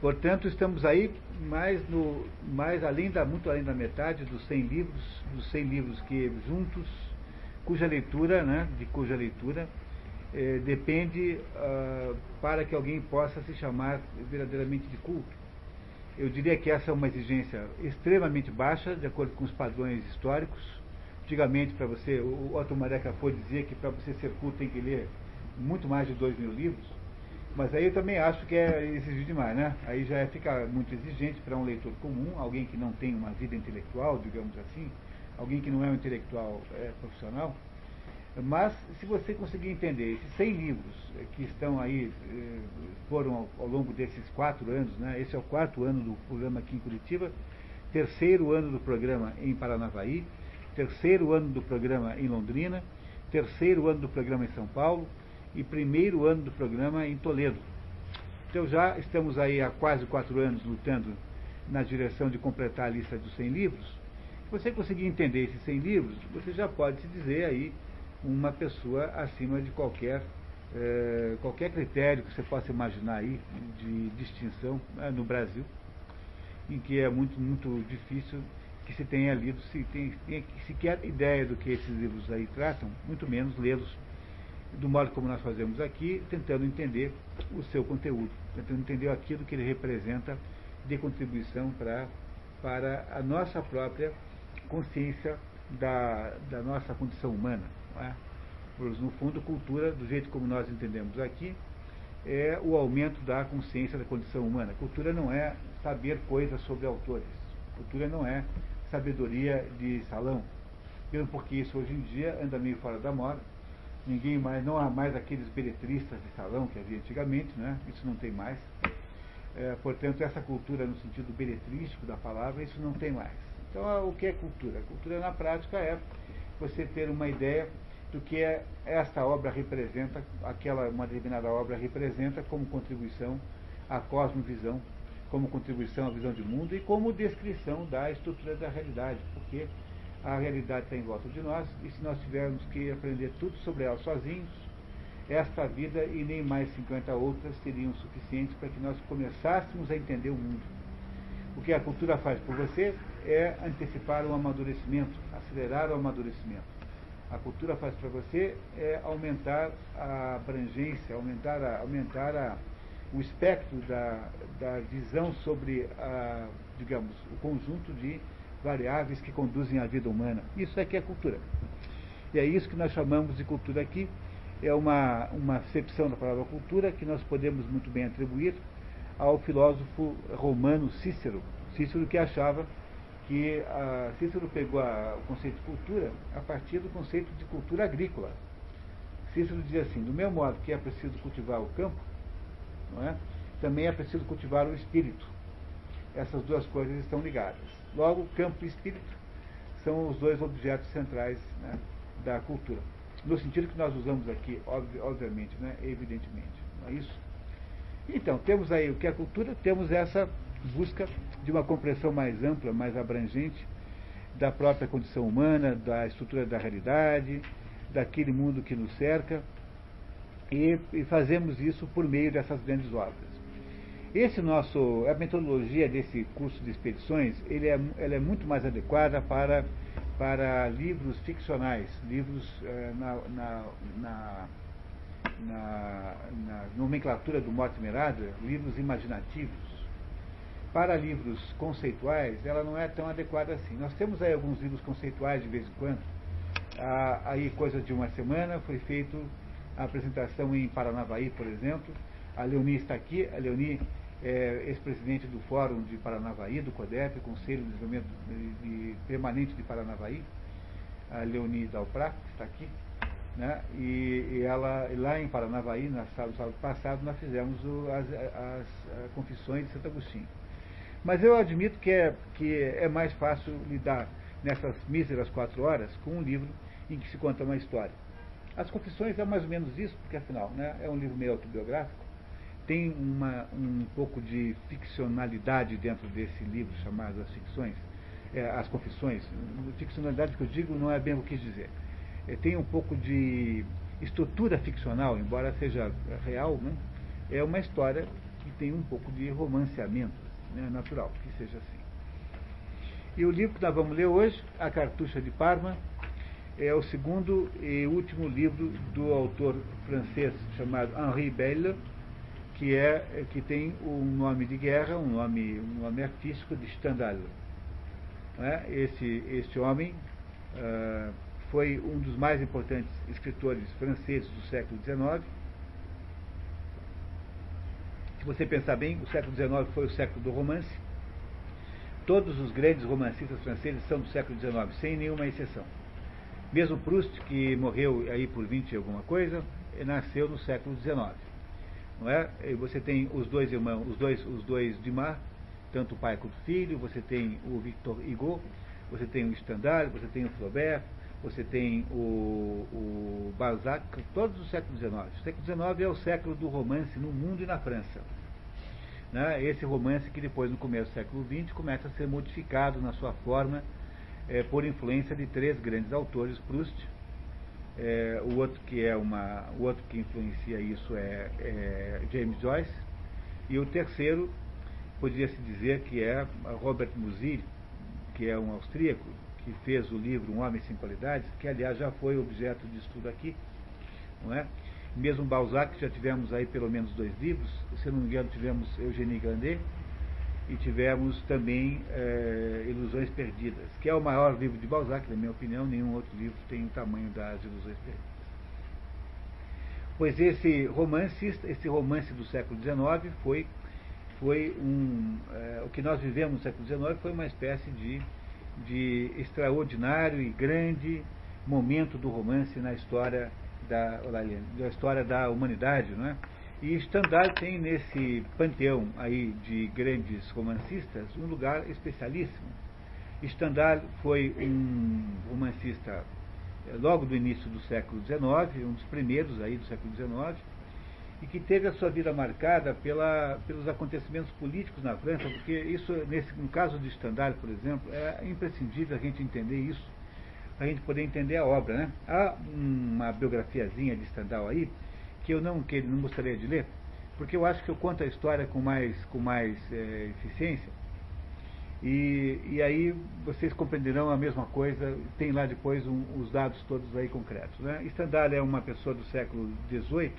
Portanto, estamos aí mais, no, mais além da, muito além da metade dos 100 livros, dos 100 livros que juntos, cuja leitura, né, de cuja leitura eh, depende ah, para que alguém possa se chamar verdadeiramente de culto. Eu diria que essa é uma exigência extremamente baixa, de acordo com os padrões históricos. Antigamente, para você, o Otto Maria Cafô dizia que para você ser culto tem que ler muito mais de dois mil livros. Mas aí eu também acho que é exigir demais, né? Aí já é, fica muito exigente para um leitor comum, alguém que não tem uma vida intelectual, digamos assim, alguém que não é um intelectual é, profissional. Mas, se você conseguir entender esses 100 livros que estão aí, eh, foram ao, ao, longo desses quatro anos, né? esse é o quarto ano do programa aqui em Curitiba, terceiro ano do programa em Paranavaí, terceiro ano do programa em Londrina, terceiro ano do programa em São Paulo, e primeiro ano do programa em Toledo. Então já estamos aí há quase quatro anos lutando na direção de completar a lista dos 100 livros. Se você conseguir entender esses 100 livros, você já pode se dizer aí uma pessoa acima de qualquer, eh, qualquer critério que você possa imaginar aí de distinção né, no Brasil, em que é muito, muito difícil que se tenha lido, se tem, tem sequer ideia do que esses livros aí tratam, muito menos lê-los do modo como nós fazemos aqui, tentando entender o seu conteúdo, tentando entender aquilo que ele representa de contribuição para, para a nossa própria consciência da, da nossa condição humana. É? No fundo, cultura, do jeito como nós entendemos aqui, é o aumento da consciência da condição humana. Cultura não é saber coisas sobre autores. Cultura não é sabedoria de salão. Mesmo porque isso hoje em dia anda meio fora da moda ninguém mais, não há mais aqueles beletristas de salão que havia antigamente, né? isso não tem mais. É, portanto, essa cultura no sentido beletrístico da palavra, isso não tem mais. Então, o que é cultura? Cultura na prática é você ter uma ideia do que é, esta obra representa, aquela uma determinada obra representa como contribuição à cosmovisão, como contribuição à visão de mundo e como descrição da estrutura da realidade, porque a realidade está em volta de nós, e se nós tivermos que aprender tudo sobre ela sozinhos, esta vida e nem mais 50 outras seriam suficientes para que nós começássemos a entender o mundo. O que a cultura faz por você é antecipar o amadurecimento, acelerar o amadurecimento. A cultura faz para você é aumentar a abrangência, aumentar, a, aumentar a, o espectro da, da visão sobre, a, digamos, o conjunto de variáveis que conduzem à vida humana. Isso é que é cultura. E é isso que nós chamamos de cultura aqui. É uma, uma acepção da palavra cultura que nós podemos muito bem atribuir ao filósofo romano Cícero. Cícero que achava que a, Cícero pegou a, o conceito de cultura a partir do conceito de cultura agrícola. Cícero dizia assim, do mesmo modo que é preciso cultivar o campo, não é? também é preciso cultivar o espírito. Essas duas coisas estão ligadas. Logo, campo e espírito são os dois objetos centrais né, da cultura. No sentido que nós usamos aqui, obviamente, né, evidentemente. Não é isso? Então, temos aí o que é cultura, temos essa busca de uma compreensão mais ampla, mais abrangente da própria condição humana, da estrutura da realidade, daquele mundo que nos cerca, e, e fazemos isso por meio dessas grandes obras. Esse nosso, a metodologia desse curso de expedições, ele é, ela é muito mais adequada para, para livros ficcionais, livros eh, na, na, na, na, nomenclatura do Mortimer Adler, livros imaginativos. Para livros conceituais, ela não é tão adequada assim. Nós temos aí alguns livros conceituais de vez em quando. Ah, aí, coisa de uma semana, foi feita a apresentação em Paranavaí, por exemplo. A Leonie está aqui. A Leonie é, ex-presidente do Fórum de Paranavaí, do CODEP, Conselho de Desenvolvimento de, de, Permanente de Paranavaí, a Leonie Dalprá, que está aqui, né? e, e ela, lá em Paranavaí, na sábado, sábado passado, nós fizemos o, as, as, as, confissões de Santo Agostinho. Mas eu admito que é, que é mais fácil lidar nessas míseras quatro horas com um livro em que se conta uma história. As confissões é mais ou menos isso, porque afinal né, é um livro meio autobiográfico, tem uma, um pouco de ficcionalidade dentro desse livro chamado As Ficções, é, As Confissões. Ficcionalidade que eu digo não é bem o que dizer. É, tem um pouco de estrutura ficcional, embora seja real, né? é uma história que tem um pouco de romanceamento, né, natural que seja assim. E o livro que nós vamos ler hoje, A Cartucha de Parma, é o segundo e último livro do autor francês chamado Henri Belle, que, é, que tem um nome de guerra, um nome, um nome artístico de Stendhal. É? Esse, esse homem uh, foi um dos mais importantes escritores franceses do século XIX. Se você pensar bem, o século XIX foi o século do romance. Todos os grandes romancistas franceses são do século XIX, sem nenhuma exceção. Mesmo Proust, que morreu aí por 20 e alguma coisa, nasceu no século XIX. Não é? E você tem os dois irmãos, os dois, os dois Dumas, tanto o pai quanto o filho, você tem o Victor Hugo, você tem o Stendhal, você tem o Flaubert, você tem o, o Balzac, todos do século XIX. O século XIX é o século do romance no mundo e na França. Né? Esse romance que depois, no começo do século XX, começa a ser modificado na sua forma é, por influência de três grandes autores, Proust, é, o outro que é uma, o outro que influencia isso é, é James Joyce e o terceiro poderia se dizer que é Robert Musil, que é um austríaco que fez o livro Um Homem Sem Qualidades, que aliás já foi objeto de estudo aqui, não é? Mesmo Balzac já tivemos aí pelo menos dois livros, se não me engano tivemos Eugénie Grandet e tivemos também é, Ilusões Perdidas, que é o maior livro de Balzac, na minha opinião, nenhum outro livro tem o tamanho das Ilusões Perdidas. Pois esse romance, esse romance do século XIX foi, foi um. É, o que nós vivemos no século XIX foi uma espécie de, de extraordinário e grande momento do romance na história da, da história da humanidade, não é? E Stendhal tem nesse panteão aí de grandes romancistas um lugar especialíssimo. Stendhal foi um romancista eh, logo do início do século XIX, um dos primeiros aí do século XIX, e que teve a sua vida marcada pela, pelos acontecimentos políticos na França, porque isso, nesse, no caso de Stendhal, por exemplo, é imprescindível a gente entender isso, para a gente poder entender a obra. Né? Há uma biografiazinha de Stendhal aí, que eu não, que não gostaria de ler, porque eu acho que eu conto a história com mais, com mais é, eficiência. E, e aí vocês compreenderão a mesma coisa, tem lá depois um, os dados todos aí concretos. Né? Stendhal é uma pessoa do século XVIII,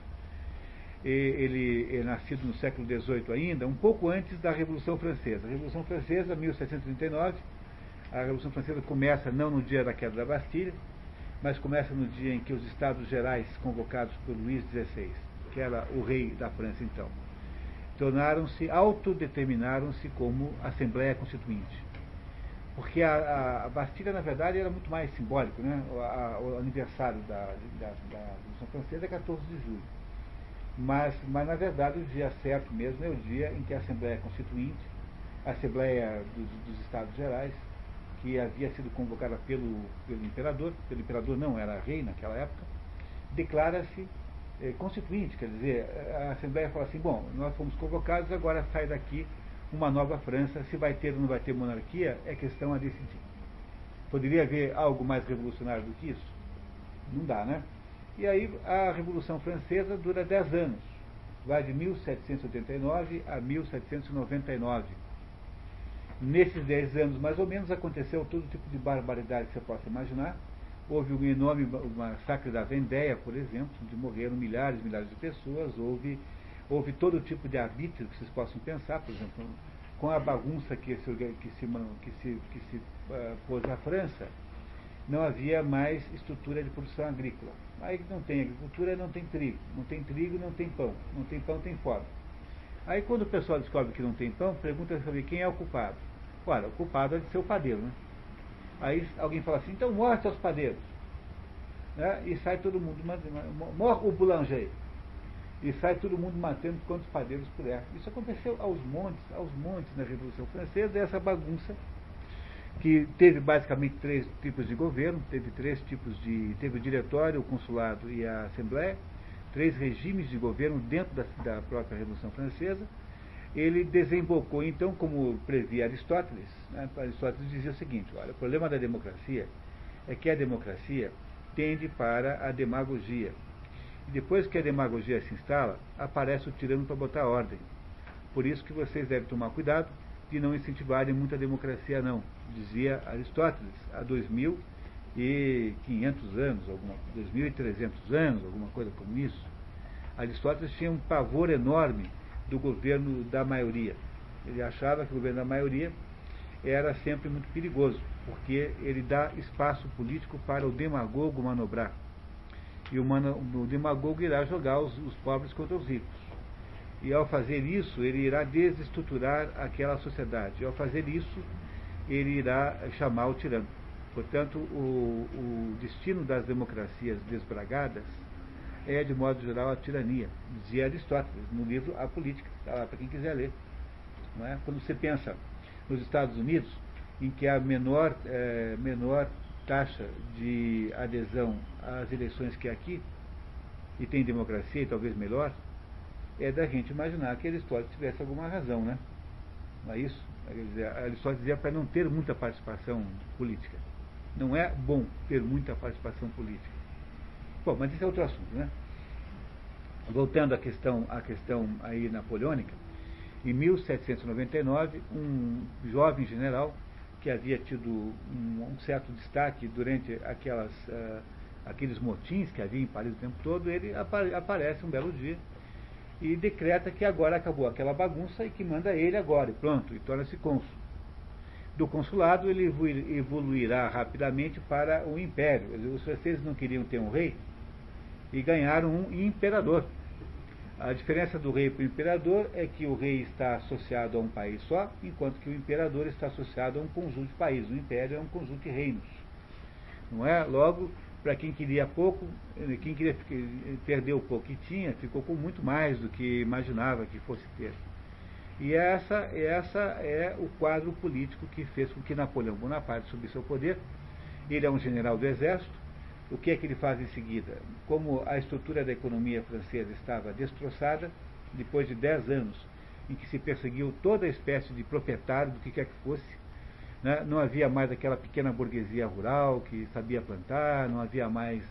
ele é nascido no século XVIII ainda, um pouco antes da Revolução Francesa. A Revolução Francesa, 1739, a Revolução Francesa começa não no dia da queda da Bastilha, mas começa no dia em que os Estados Gerais, convocados por Luís XVI, que era o rei da França então, tornaram-se, autodeterminaram-se como Assembleia Constituinte. Porque a, a, Bastilha, na verdade, era muito mais simbólico, né? O, a, o aniversário da, da, da Revolução Francesa é 14 de julho. Mas, mas, na verdade, o dia certo mesmo é o dia em que a Assembleia Constituinte, a Assembleia dos, dos Estados Gerais, que havia sido convocada pelo, pelo imperador, pelo imperador não, era rei naquela época, declara-se eh, constituinte, quer dizer, a Assembleia fala assim, bom, nós fomos convocados, agora sai daqui uma nova França, se vai ter ou não vai ter monarquia, é questão a decidir. Poderia haver algo mais revolucionário do que isso? Não dá, né? E aí a Revolução Francesa dura 10 anos, vai de 1789 a 1799 Nesses dez anos, mais ou menos, aconteceu todo tipo de barbaridade que você possa imaginar. Houve um enorme massacre da Vendéia, por exemplo, onde morreram milhares e milhares de pessoas. Houve, houve todo tipo de arbítrio que vocês possam pensar, por exemplo, com a bagunça que se, que se, que se, que se uh, pôs a França, não havia mais estrutura de produção agrícola. Aí não tem agricultura, não tem trigo. Não tem trigo, não tem pão. Não tem pão, tem fome. Aí quando o pessoal descobre que não tem pão, pergunta sobre quem é o culpado. Ora, o culpado é de ser o padeiro, né? Aí alguém fala assim, então morre seus padeiros. Né? E sai todo mundo, morre o boulanger. E sai todo mundo matando quantos padeiros puder. Isso aconteceu aos montes, aos montes na Revolução Francesa, essa bagunça que teve basicamente três tipos de governo, teve três tipos de. teve o diretório, o consulado e a Assembleia três regimes de governo dentro da, da própria Revolução Francesa, ele desembocou, então, como previa Aristóteles, né, Aristóteles dizia o seguinte, olha, o problema da democracia é que a democracia tende para a demagogia. E depois que a demagogia se instala, aparece o tirano para botar ordem. Por isso que vocês devem tomar cuidado de não incentivarem muita democracia, não, dizia Aristóteles, há 2.500 anos, alguma, 2.300 anos, alguma coisa como isso. Aristóteles tinha um pavor enorme do governo da maioria. Ele achava que o governo da maioria era sempre muito perigoso, porque ele dá espaço político para o demagogo manobrar. E o, mano, o demagogo irá jogar os, os pobres contra os ricos. E ao fazer isso, ele irá desestruturar aquela sociedade. E ao fazer isso, ele irá chamar o tirano. Portanto, o, o destino das democracias desbragadas é, de modo geral, a tirania. Dizia Aristóteles no livro A Política, está lá para quem quiser ler. Não é? Quando você pensa nos Estados Unidos, em que há menor, é, menor taxa de adesão às eleições que aqui, e tem democracia e talvez melhor, é da gente imaginar que Aristóteles tivesse alguma razão, né? Não é isso? Aristóteles dizia para não ter muita participação política. Não é bom ter muita participação política. Bom, mas esse é outro assunto, né? Voltando à questão, à questão aí napoleônica, em 1799, um jovem general que havia tido um, um certo destaque durante aquelas, uh, aqueles motins que havia em Paris o tempo todo, ele apare, aparece um belo dia e decreta que agora acabou aquela bagunça e que manda ele agora, e pronto, e torna-se cônsul. Do consulado ele evoluirá rapidamente para o império. Os franceses não queriam ter um rei e ganharam um imperador. A diferença do rei para o imperador é que o rei está associado a um país só, enquanto que o imperador está associado a um conjunto de países. O império é um conjunto de reinos. Não é? Logo, para quem queria pouco, quem queria perder o pouco que tinha, ficou com muito mais do que imaginava que fosse ter. E essa, essa é o quadro político que fez com que Napoleão Bonaparte subisse ao poder. Ele é um general do exército. O que é que ele faz em seguida? Como a estrutura da economia francesa estava destroçada, depois de dez anos em que se perseguiu toda espécie de proprietário do que quer que fosse, né? Não havia mais aquela pequena burguesia rural que sabia plantar, não havia mais.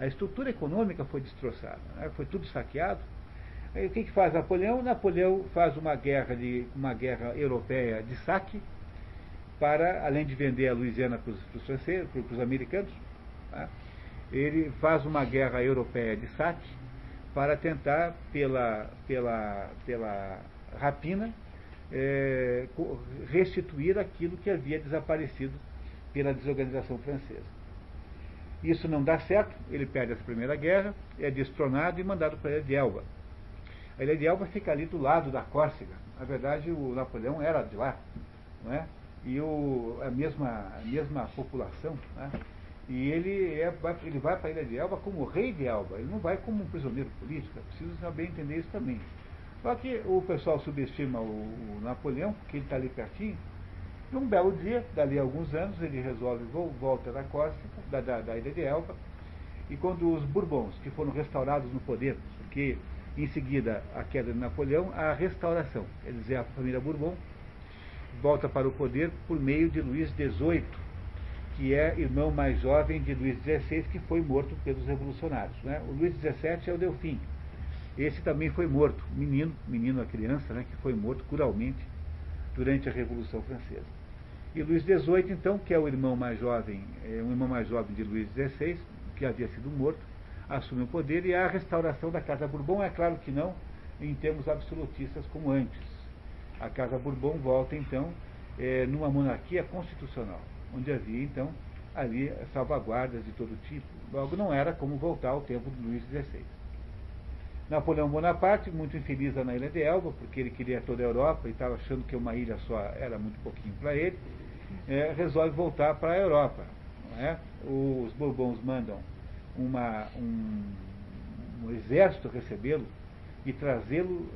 A estrutura econômica foi destroçada, né? foi tudo saqueado. Aí o que, que faz Napoleão? Napoleão faz uma guerra, de, uma guerra europeia de saque, para, além de vender a Louisiana para os franceses, para os americanos, né? Ele faz uma guerra europeia de saque para tentar, pela, pela, pela rapina, é, restituir aquilo que havia desaparecido pela desorganização francesa. Isso não dá certo, ele perde essa primeira guerra, é destronado e mandado para a Ilha de Elba. A Ilha de Elba fica ali do lado da Córcega. Na verdade, o Napoleão era de lá, não é? E o, a, mesma, a mesma população, né? E ele, é, ele vai para a Ilha de Elba como rei de Elba, ele não vai como um prisioneiro político, é preciso saber entender isso também. Só que o pessoal subestima o, o Napoleão, que ele está ali pertinho, e um belo dia, dali a alguns anos, ele resolve volta da costa, da, da, da ilha de Elba, e quando os Bourbons, que foram restaurados no poder, porque em seguida a queda de Napoleão, a restauração, quer dizer, a família Bourbon volta para o poder por meio de Luís XVIII, que é irmão mais jovem de Luís XVI, que foi morto pelos revolucionários. Né? O Luís XVII é o Delfim, esse também foi morto, menino, menino a criança, né, que foi morto curalmente durante a Revolução Francesa. E Luís XVIII, então, que é o irmão mais jovem, é um irmão mais jovem de Luís XVI, que havia sido morto, assume o poder e a restauração da Casa Bourbon é claro que não em termos absolutistas como antes. A Casa Bourbon volta, então, é, numa monarquia constitucional, onde havia, então, ali salvaguardas de todo tipo. Logo, não era como voltar ao tempo de Luís XVI. Napoleão Bonaparte, muito infeliz na ilha de Elba, porque ele queria toda a Europa e estava achando que uma ilha só era muito pouquinho para ele, é, resolve voltar para a Europa. É? Os Bourbons mandam uma, um, um exército recebê-lo e trazê-lo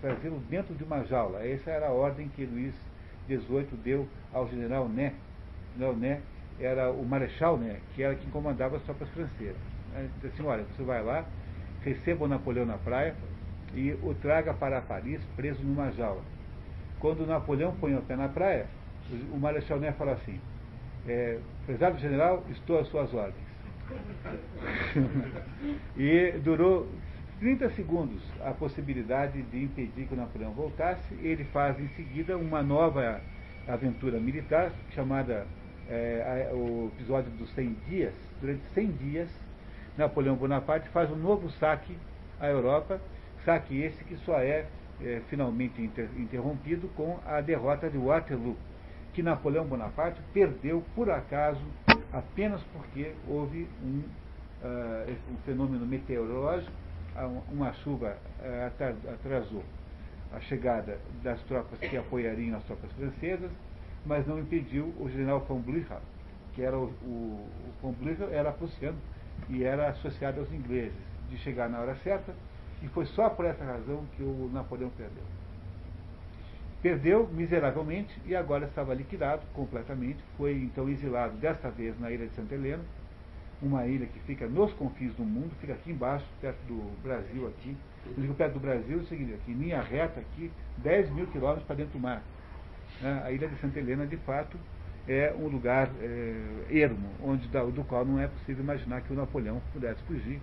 trazê dentro de uma jaula. Essa era a ordem que Luís XVIII deu ao general Né. Né era o marechal Né, que era quem comandava as tropas francesas. Ele disse assim, olha, você vai lá, receba o Napoleão na praia e o traga para Paris preso numa jaula. Quando o Napoleão põe o pé na praia, o Marechal Ney fala assim, é, prezado general, estou às suas ordens. e durou 30 segundos a possibilidade de impedir que o Napoleão voltasse, ele faz em seguida uma nova aventura militar, chamada é, o episódio dos 100 dias. Durante 100 dias, Napoleão Bonaparte faz um novo saque à Europa, saque esse que só é, é finalmente inter, interrompido com a derrota de Waterloo, que Napoleão Bonaparte perdeu por acaso apenas porque houve um, uh, um fenômeno meteorológico, uma chuva uh, atrasou a chegada das tropas que apoiariam as tropas francesas, mas não impediu o general von Blücher, que era o, o, o von Blücher era prussiano e era associado aos ingleses, de chegar na hora certa, e foi só por essa razão que o Napoleão perdeu. Perdeu miseravelmente e agora estava liquidado completamente. Foi então exilado, desta vez na ilha de Santa Helena, uma ilha que fica nos confins do mundo, fica aqui embaixo, perto do Brasil aqui. Eu digo perto do Brasil, é o seguinte, aqui, linha reta aqui, 10 mil quilômetros para dentro do mar. Né? A ilha de Santa Helena, de fato, é um lugar é, ermo, onde, do qual não é possível imaginar que o Napoleão pudesse fugir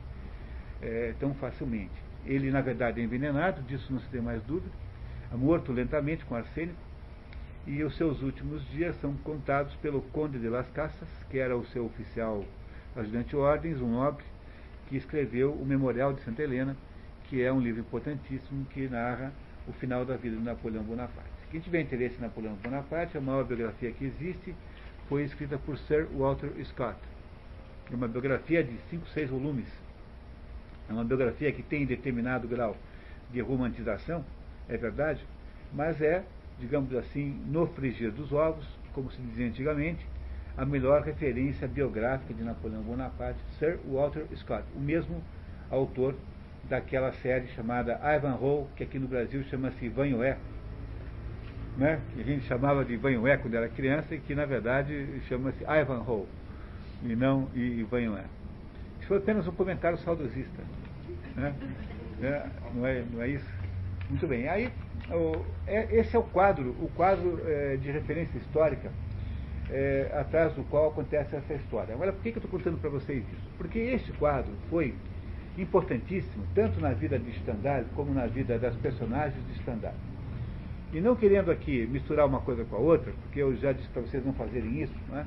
é, tão facilmente. Ele, na verdade, é envenenado, disso não se tem mais dúvida, é morto lentamente com arsênico, e os seus últimos dias são contados pelo Conde de Las Casas, que era o seu oficial ajudante ordens, um nobre, que escreveu o Memorial de Santa Helena, que é um livro importantíssimo que narra o final da vida de Napoleão Bonaparte. Quem tiver interesse em Napoleão Bonaparte, a maior biografia que existe foi escrita por Sir Walter Scott. É uma biografia de cinco, seis volumes. É uma biografia que tem determinado grau de romantização, é verdade, mas é, digamos assim, no frigir dos ovos, como se dizia antigamente, a melhor referência biográfica de Napoleão Bonaparte, Sir Walter Scott, o mesmo autor daquela série chamada Ivanhoe, que aqui no Brasil chama-se Ivanhoe, né, que a gente chamava de Ivanhoe quando era criança e que na verdade chama-se Ivanhoe e não Ivanhoe. Isso foi apenas um comentário saudosista. Né? É, não, é, não é isso? Muito bem. Aí, o, é, esse é o quadro, o quadro é, de referência histórica é, atrás do qual acontece essa história. Agora, por que, que eu estou contando para vocês isso? Porque este quadro foi importantíssimo, tanto na vida de Stendhal como na vida das personagens de Stendhal. E não querendo aqui misturar uma coisa com a outra, porque eu já disse para vocês não fazerem isso, não é?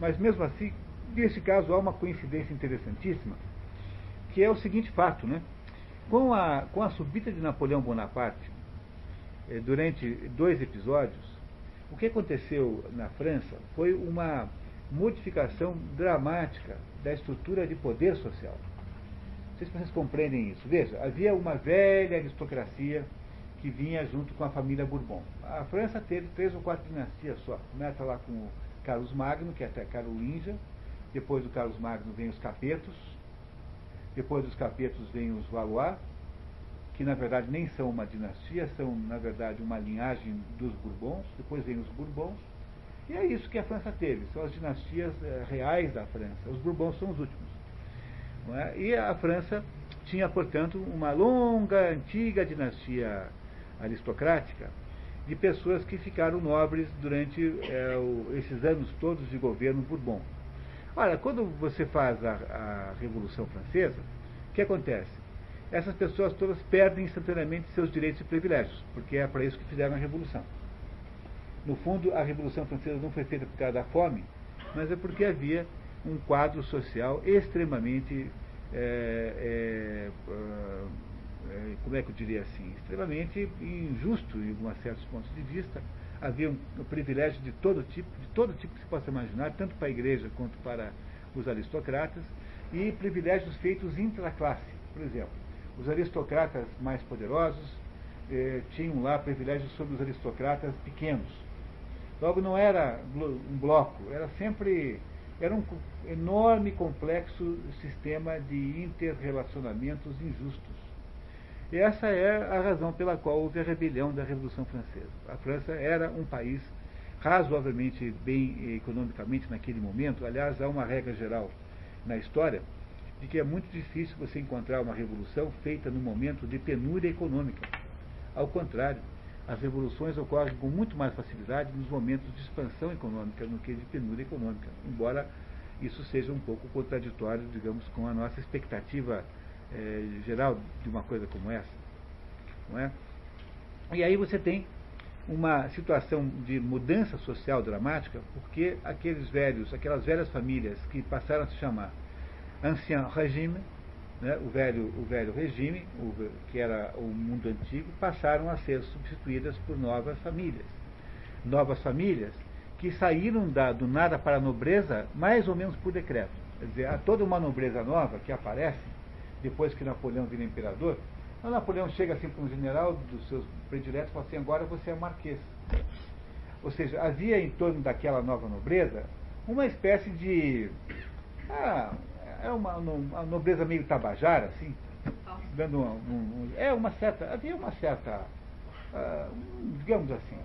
mas mesmo assim, nesse caso há uma coincidência interessantíssima, que é o seguinte fato, né? Com a, com a subida de Napoleão Bonaparte, eh, durante dois episódios, o que aconteceu na França foi uma modificação dramática da estrutura de poder social. Não sei se vocês compreendem isso. Veja, havia uma velha aristocracia que vinha junto com a família Bourbon. A França teve três ou quatro dinastias só. Começa lá com o Carlos Magno, que é até Carolíngia. Depois do Carlos Magno vem os Capetos. Depois dos Capetos vem os Valois, que na verdade nem são uma dinastia, são na verdade uma linhagem dos Bourbons. Depois vem os Bourbons. E é isso que a França teve, são as dinastias eh, reais da França. Os Bourbons são os últimos. É? E a França tinha, portanto, uma longa, antiga dinastia aristocrática de pessoas que ficaram nobres durante é, o, esses anos todos de governo Bourbon. Olha, quando você faz a, a Revolução Francesa, o que acontece? Essas pessoas todas perdem instantaneamente seus direitos e privilégios, porque é para isso que fizeram a Revolução. No fundo, a Revolução Francesa não foi feita por causa da fome, mas é porque havia um quadro social extremamente é, é, é, como é que eu diria assim, extremamente injusto em alguns certos pontos de vista. Havia um, privilégio de todo tipo, de todo tipo que se possa imaginar, tanto para a igreja quanto para os aristocratas, e privilégios feitos intraclasse. Por exemplo, os aristocratas mais poderosos eh, tinham lá privilégios sobre os aristocratas pequenos. Logo, não era um bloco, era sempre era um enorme, complexo sistema de interrelacionamentos injustos. E essa é a razão pela qual houve a rebelião da Revolução Francesa. A França era um país razoavelmente bem economicamente naquele momento. Aliás, há uma regra geral na história de que é muito difícil você encontrar uma revolução feita no momento de penúria econômica. Ao contrário, as revoluções ocorrem com muito mais facilidade nos momentos de expansão econômica do que de penúria econômica, embora isso seja um pouco contraditório, digamos, com a nossa expectativa é, geral de uma coisa como essa. Não é? E aí você tem uma situação de mudança social dramática, porque aqueles velhos, aquelas velhas famílias que passaram a se chamar ancien regime, né, o, velho, o velho regime, o, que era o mundo antigo, passaram a ser substituídas por novas famílias. Novas famílias que saíram da, do nada para a nobreza mais ou menos por decreto. Quer dizer, há toda uma nobreza nova que aparece depois que Napoleão vira imperador, então Napoleão chega assim para um general dos seus prediletos e fala assim, agora você é marquês. Ou seja, havia em torno daquela nova nobreza uma espécie de. Ah, é uma, uma nobreza meio tabajara, assim, dando um, um, é uma certa. Havia uma certa. Uh, digamos assim.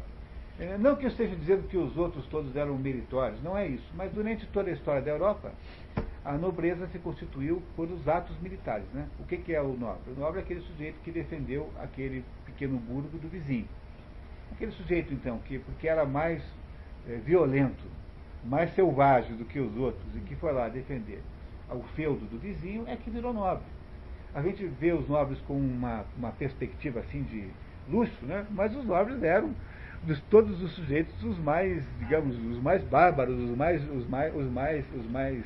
É, não que eu esteja dizendo que os outros todos eram meritórios, não é isso. Mas durante toda a história da Europa, a nobreza se constituiu por os atos militares. Né? O que, que é o nobre? O nobre é aquele sujeito que defendeu aquele pequeno burgo do vizinho. Aquele sujeito, então, que porque era mais é, violento, mais selvagem do que os outros, e que foi lá defender o feudo do vizinho, é que virou nobre. A gente vê os nobres com uma, uma perspectiva assim de luxo, né? mas os nobres eram de todos os sujeitos os mais, digamos, os mais bárbaros, os mais, os mais, os mais, os mais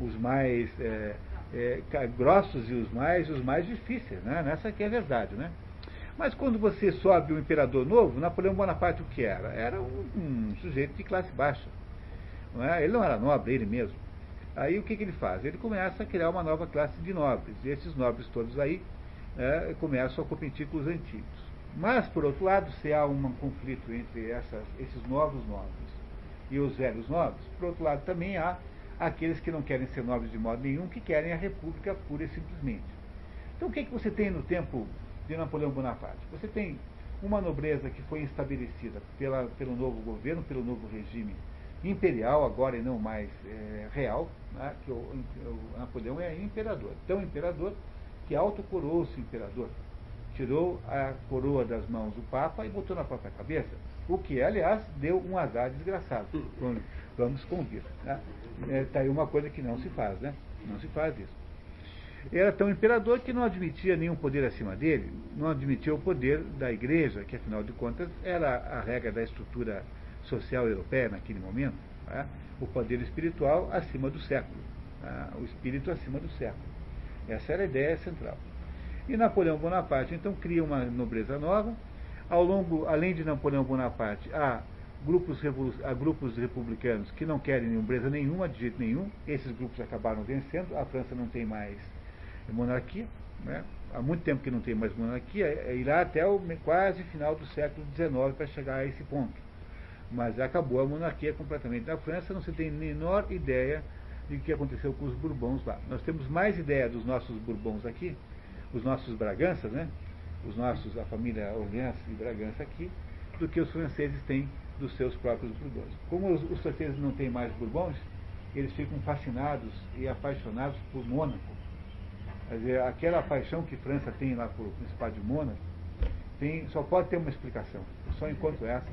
os mais é, é, grossos e os mais, os mais difíceis, né? Nessa aqui é a verdade, né? Mas quando você sobe um imperador novo, Napoleão Bonaparte o que era? Era um, um sujeito de classe baixa. Não é? Ele não era nobre, ele mesmo. Aí o que, que, ele faz? Ele começa a criar uma nova classe de nobres. E esses nobres todos aí é, começam a competir com os antigos. Mas, por outro lado, se há um conflito entre essas, esses novos nobres e os velhos nobres, por outro lado também há aqueles que não querem ser nobres de modo nenhum, que querem a república pura e simplesmente. Então o que, é que você tem no tempo de Napoleão Bonaparte? Você tem uma nobreza que foi estabelecida pela, pelo novo governo, pelo novo regime imperial, agora e não mais é, real, né, que o, o, Napoleão é imperador, tão imperador que autocoroou-se imperador. Tirou a coroa das mãos do Papa e botou na própria cabeça, o que, aliás, deu um azar desgraçado. Vamos convir. Né? Está é, tá aí uma coisa que não se faz, né? Não se faz isso. Era tão imperador que não admitia nenhum poder acima dele, não admitia o poder da igreja, que afinal de contas era a regra da estrutura social europeia naquele momento, né? o poder espiritual acima do século, né? o espírito acima do século. Essa era a ideia central. E Napoleão Bonaparte então cria uma nobreza nova. Ao longo, além de Napoleão Bonaparte, há grupos, há grupos republicanos que não querem nobreza nenhuma, de jeito nenhum. Esses grupos acabaram vencendo. A França não tem mais monarquia. Né? Há muito tempo que não tem mais monarquia. É, irá até o quase final do século XIX para chegar a esse ponto. Mas acabou a monarquia completamente na França. Não se tem a menor ideia de o que aconteceu com os Bourbons lá. Nós temos mais ideia dos nossos Bourbons aqui, os nossos Braganças, né? Os nossos, a família Orleans e Bragança aqui, do que os franceses têm dos seus próprios Bourbons. Como os, os franceses não têm mais Bourbons, eles ficam fascinados e apaixonados por Mônaco. Quer dizer, aquela paixão que França tem lá por Principado de Mônaco, tem, só pode ter uma explicação. Só encontro essa,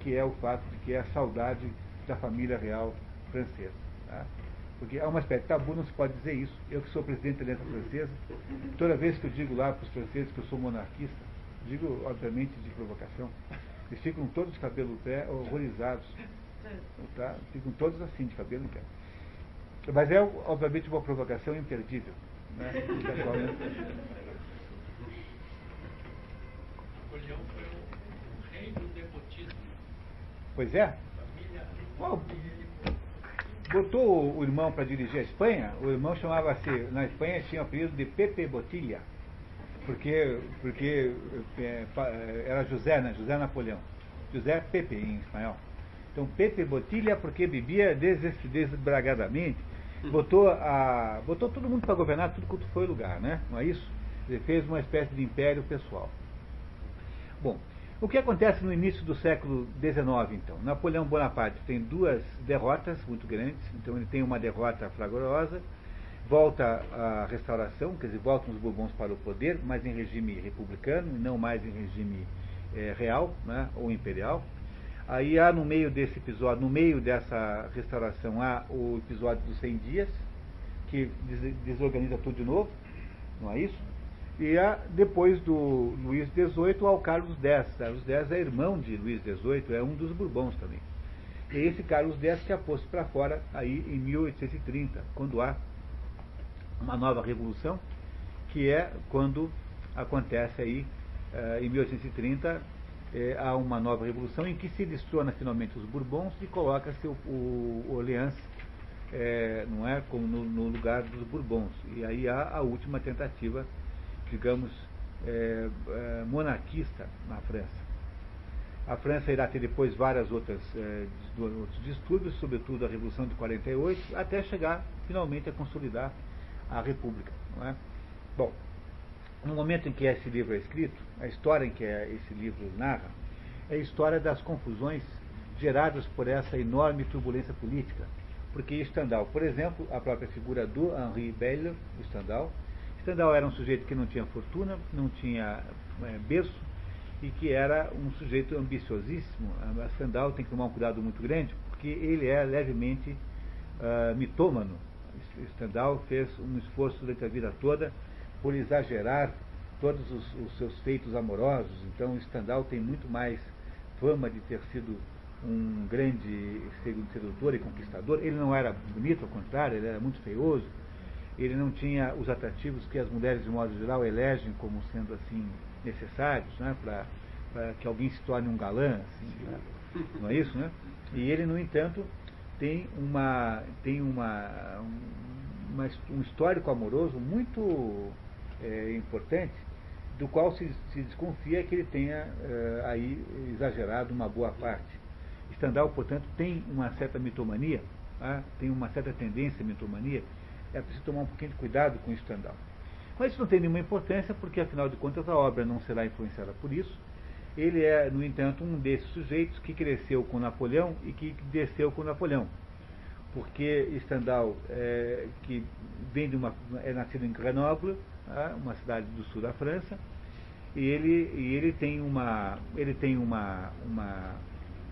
que é o fato de que é a saudade da família real francesa. Tá? Porque há uma espécie de tabu, não se pode dizer isso. Eu que sou presidente da Aliança Francesa, toda vez que eu digo lá para os franceses que eu sou monarquista, digo obviamente de provocação, eles ficam todos de cabelo no pé, horrorizados. Tá? Ficam todos assim, de cabelo no pé. Mas é, obviamente, uma provocação imperdível. Né? Napoleão foi o rei do nepotismo. Pois é. Bom, botou o irmão para dirigir a Espanha, o irmão chamava-se, na Espanha tinha o apelido de Pepe Botilha porque, porque é, era José, né? José Napoleão. José Pepe em espanhol. Então Pepe Botilha porque bebia desbragadamente, botou, a, botou todo mundo para governar tudo quanto foi lugar, né? Não é isso? Ele fez uma espécie de império pessoal. Bom, o que acontece no início do século XIX, então? Napoleão Bonaparte tem duas derrotas muito grandes, então ele tem uma derrota fragorosa, volta a restauração, quer dizer, voltam os Bourbons para o poder, mas em regime republicano, não mais em regime é, real né, ou imperial. Aí há no meio desse episódio, no meio dessa restauração, há o episódio dos 100 dias, que desorganiza tudo de novo. não é isso? E a, depois do Luís XVIII ao Carlos X. Carlos X é irmão de Luís XVIII, é um dos Bourbons também. E esse Carlos X que é posto para fora aí em 1830, quando há uma nova revolução, que é quando acontece aí em 1830 eh, há uma nova revolução em que se destrona finalmente os Bourbons e coloca-se o, o, Orleans é, não é, como no, no, lugar dos Bourbons. E aí há a última tentativa, digamos, monarquista na França. A França irá ter depois várias outras outros distúrbios, sobretudo a Revolução de 48, até chegar finalmente a consolidar a República. Não é? Bom, no momento em que esse livro é escrito, a história em que esse livro narra, é a história das confusões geradas por essa enorme turbulência política. Porque Stendhal, por exemplo, a própria figura do Henri Belle, Stendhal, Stendhal era um sujeito que não tinha fortuna, não tinha é, berço e que era um sujeito ambiciosíssimo. Stendhal tem que tomar um cuidado muito grande porque ele é levemente uh, mitômano. Stendhal fez um esforço durante a vida toda por exagerar todos os, os seus feitos amorosos. Então, Stendhal tem muito mais fama de ter sido um grande sedutor e conquistador. Ele não era bonito, ao contrário, ele era muito feioso. Ele não tinha os atrativos que as mulheres, de modo geral, elegem como sendo assim necessários né, para que alguém se torne um galã. Assim, né? Não é isso, né? E ele, no entanto, tem, uma, tem uma, uma um histórico amoroso muito é, importante, do qual se, se, desconfia que ele tenha é, aí exagerado uma boa parte. Stendhal, portanto, tem uma certa mitomania, tá? tem uma certa tendência à mitomania, é preciso tomar um pouquinho de cuidado com Stendhal. Mas isso não tem nenhuma importância, porque afinal de contas a obra não será influenciada por isso. Ele é, no entanto, um desses sujeitos que cresceu com Napoleão e que desceu com Napoleão. Porque Stendhal, é, que vem de uma, é nascido em Grenoble, tá? uma cidade do sul da França, e ele, e ele tem uma, ele tem uma, uma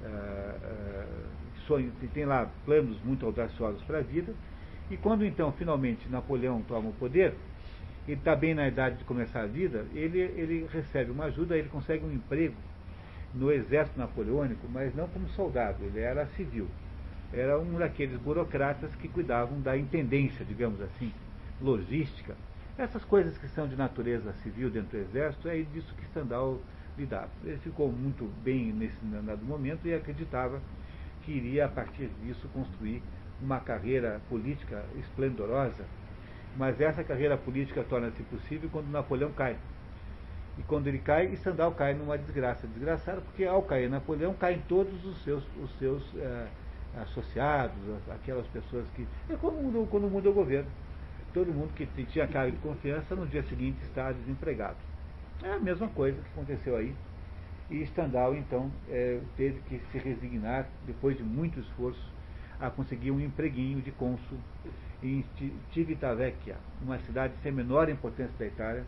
uh, uh, sonho, tem lá planos muito audaciosos para a vida, e quando então finalmente Napoleão toma o poder, ele está bem na idade de começar a vida, ele, ele recebe uma ajuda, ele consegue um emprego no exército napoleônico, mas não como soldado, ele era civil. Era um daqueles burocratas que cuidavam da intendência, digamos assim, logística. Essas coisas que são de natureza civil dentro do exército, é disso que Stendhal lidava. Ele ficou muito bem nesse dado momento e acreditava que iria, a partir disso, construir uma carreira política esplendorosa mas essa carreira política torna-se possível quando Napoleão cai. E quando ele cai, Stendhal cai numa desgraça. Desgraçada porque ao cair Napoleão, caem todos os seus, os seus é, associados, aquelas pessoas que. É como quando muda o governo. Todo mundo que tinha cargo de confiança no dia seguinte está desempregado. É a mesma coisa que aconteceu aí. E Stendhal, então, é, teve que se resignar, depois de muito esforço, a conseguir um empreguinho de cônsul em Civitavecchia, uma cidade sem menor importância da Itália,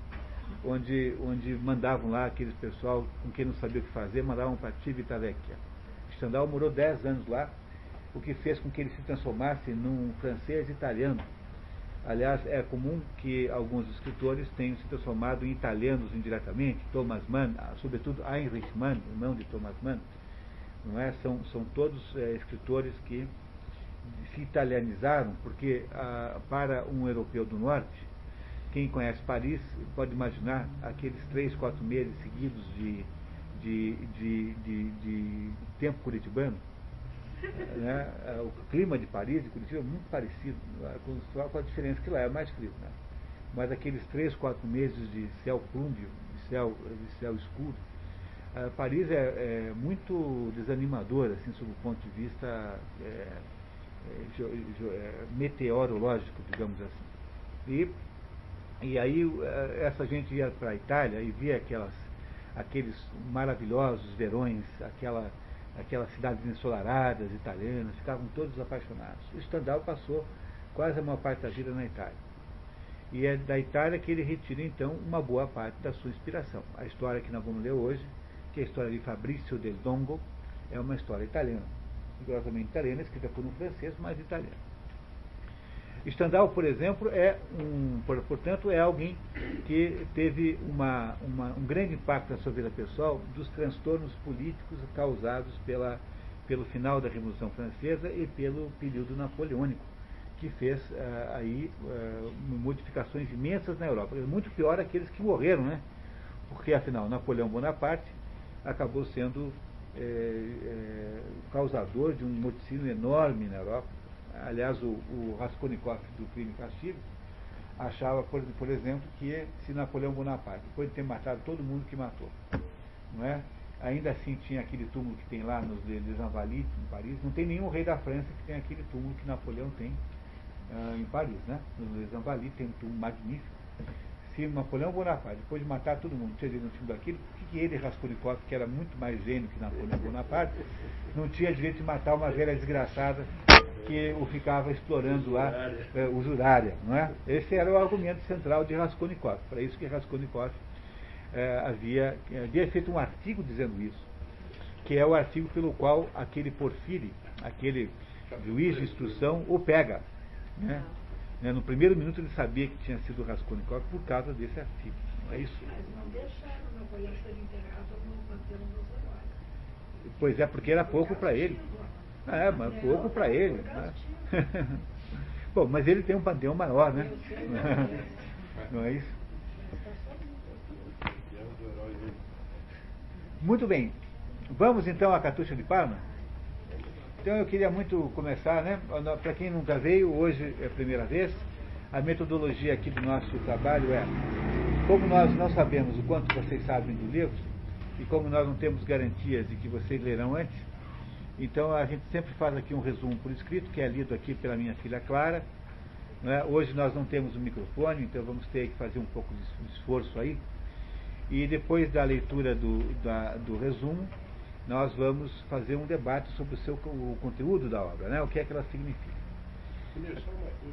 onde, onde mandavam lá aqueles pessoal com quem não sabia o que fazer, mandavam para Civitavecchia. Stendhal morou 10 anos lá, o que fez com que ele se transformasse num francês italiano. Aliás, é comum que alguns escritores tenham se transformado em italianos indiretamente, Thomas Mann, ah, sobretudo Heinrich Mann, irmão de Thomas Mann, não é? São, são todos é, escritores que se italianizaram, porque ah, para um europeu do norte, quem conhece Paris pode imaginar aqueles três, quatro meses seguidos de, de, de, de, de tempo curitibano. Né? O clima de Paris e Curitiba é muito parecido, com a diferença que lá é mais frio. Né? Mas aqueles três, quatro meses de céu plúmbio, de céu, de céu escuro, Paris é, é, muito desanimador, assim, sob o ponto de vista é, meteorológico, digamos assim. E, e aí é, essa gente ia para a Itália e via aquelas, aqueles maravilhosos verões, aquela, aquelas cidades ensolaradas italianas, ficavam todos apaixonados. O Stendhal passou quase a maior parte da vida na Itália. E é da Itália que ele retira então uma boa parte da sua inspiração. A história que nós vamos ler hoje, que é a história de Fabrizio del Dongo, é uma história italiana rigorosamente italiana, escrita por um francês, mas italiano. Stendhal, por exemplo, é um, portanto, é alguém que teve uma, uma, um grande impacto na sua vida pessoal dos transtornos políticos causados pela, pelo final da Revolução Francesa e pelo período napoleônico, que fez uh, aí uh, modificações imensas na Europa. Muito pior aqueles que morreram, né? Porque, afinal, Napoleão Bonaparte acabou sendo é, é, causador de um morticínio enorme na Europa aliás, o, o Raskolnikov do Crime e Castigo, achava, por, por, exemplo, que se Napoleão Bonaparte, depois de ter matado todo mundo que matou, não é? ainda assim tinha aquele túmulo que tem lá nos Les Invalides, em Paris, não tem nenhum rei da França que tem aquele túmulo que Napoleão tem uh, em Paris, né? Nos Les Invalides tem um túmulo magnífico. Se Napoleão Bonaparte, depois de matar todo mundo, tinha direito no time daquilo, por que, ele, Raskolnikov, que era muito mais gênio que Napoleão Bonaparte, não tinha direito de matar uma velha desgraçada que o ficava explorando lá, é, usurária. Não é? Esse era o argumento central de Raskolnikov. Para isso que Raskolnikov é, havia, havia feito um artigo dizendo isso, que é o artigo pelo qual aquele Porfiri, aquele juiz de instrução, o pega. Né? Né? No primeiro minuto ele sabia que tinha sido Raskolnikov por causa desse artigo. Não é isso? Mas não deixaram Napoleão ser enterrado no panteão dos Pois é, porque era pouco para ele. É, mas pouco para ele. Né? Bom, mas ele tem um panteão maior, né? Não é isso? Muito bem. Vamos então à Catuxa de Parma? Então eu queria muito começar, né? Para quem nunca veio, hoje é a primeira vez. A metodologia aqui do nosso trabalho é, como nós não sabemos o quanto vocês sabem do livro, e como nós não temos garantias de que vocês lerão antes, então a gente sempre faz aqui um resumo por escrito, que é lido aqui pela minha filha Clara. É? Hoje nós não temos o um microfone, então vamos ter que fazer um pouco de esforço aí. E depois da leitura do, da, do resumo, nós vamos fazer um debate sobre o, seu, o conteúdo da obra, né? o que é que ela significa.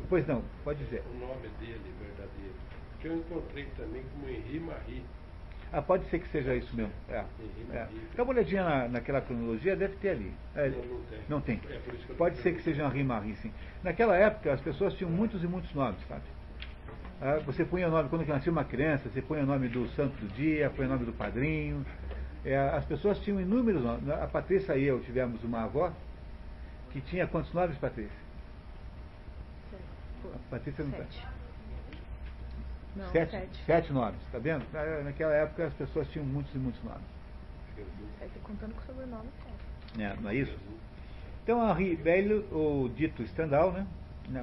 Pois não, pode dizer. O nome dele verdadeiro, que eu encontrei também como Henri Marie. Ah, pode ser que seja isso mesmo. É. é. Dá uma olhadinha na, naquela cronologia, deve ter ali. É, não, tem. É, pode ser que seja Henri Marie, sim. Naquela época, as pessoas tinham muitos e muitos nomes, sabe? Ah, você põe o nome, quando nascia uma criança, você põe o nome do santo do dia, põe o nome do padrinho. É, as pessoas tinham inúmeros nomes. A Patrícia e eu tivemos uma avó que tinha quantos nomes, Patrícia? A Patrícia não Sete. Tá. Não, sete, sete. sete nomes, está vendo? Naquela época as pessoas tinham muitos e muitos nomes. Sete contando com o sobrenome, sete. É, não é isso? Então, Henri Bello, ou dito Stendhal, né?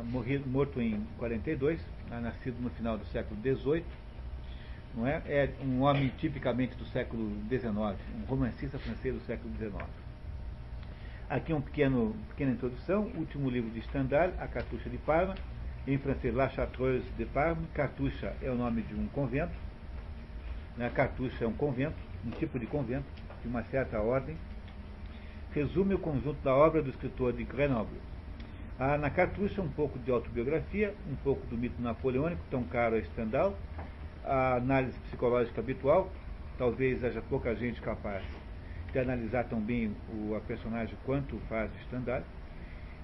Morrido, morto em 42, né? nascido no final do século XVIII, não é? é um homem tipicamente do século XIX, um romancista francês do século XIX. Aqui um pequeno, pequena introdução, último livro de Stendhal, A Cartucha de Parma, em francês La Chartreuse de Parme, Cartucha é o nome de um convento, né? Cartucha é um convento, um tipo de convento, de uma certa ordem, resume o conjunto da obra do escritor de Grenoble. Há na Cartucha um pouco de autobiografia, um pouco do mito napoleônico, tão caro a Stendhal, a análise psicológica habitual, talvez haja pouca gente capaz de analisar tão bem o, a personagem quanto faz Stendhal,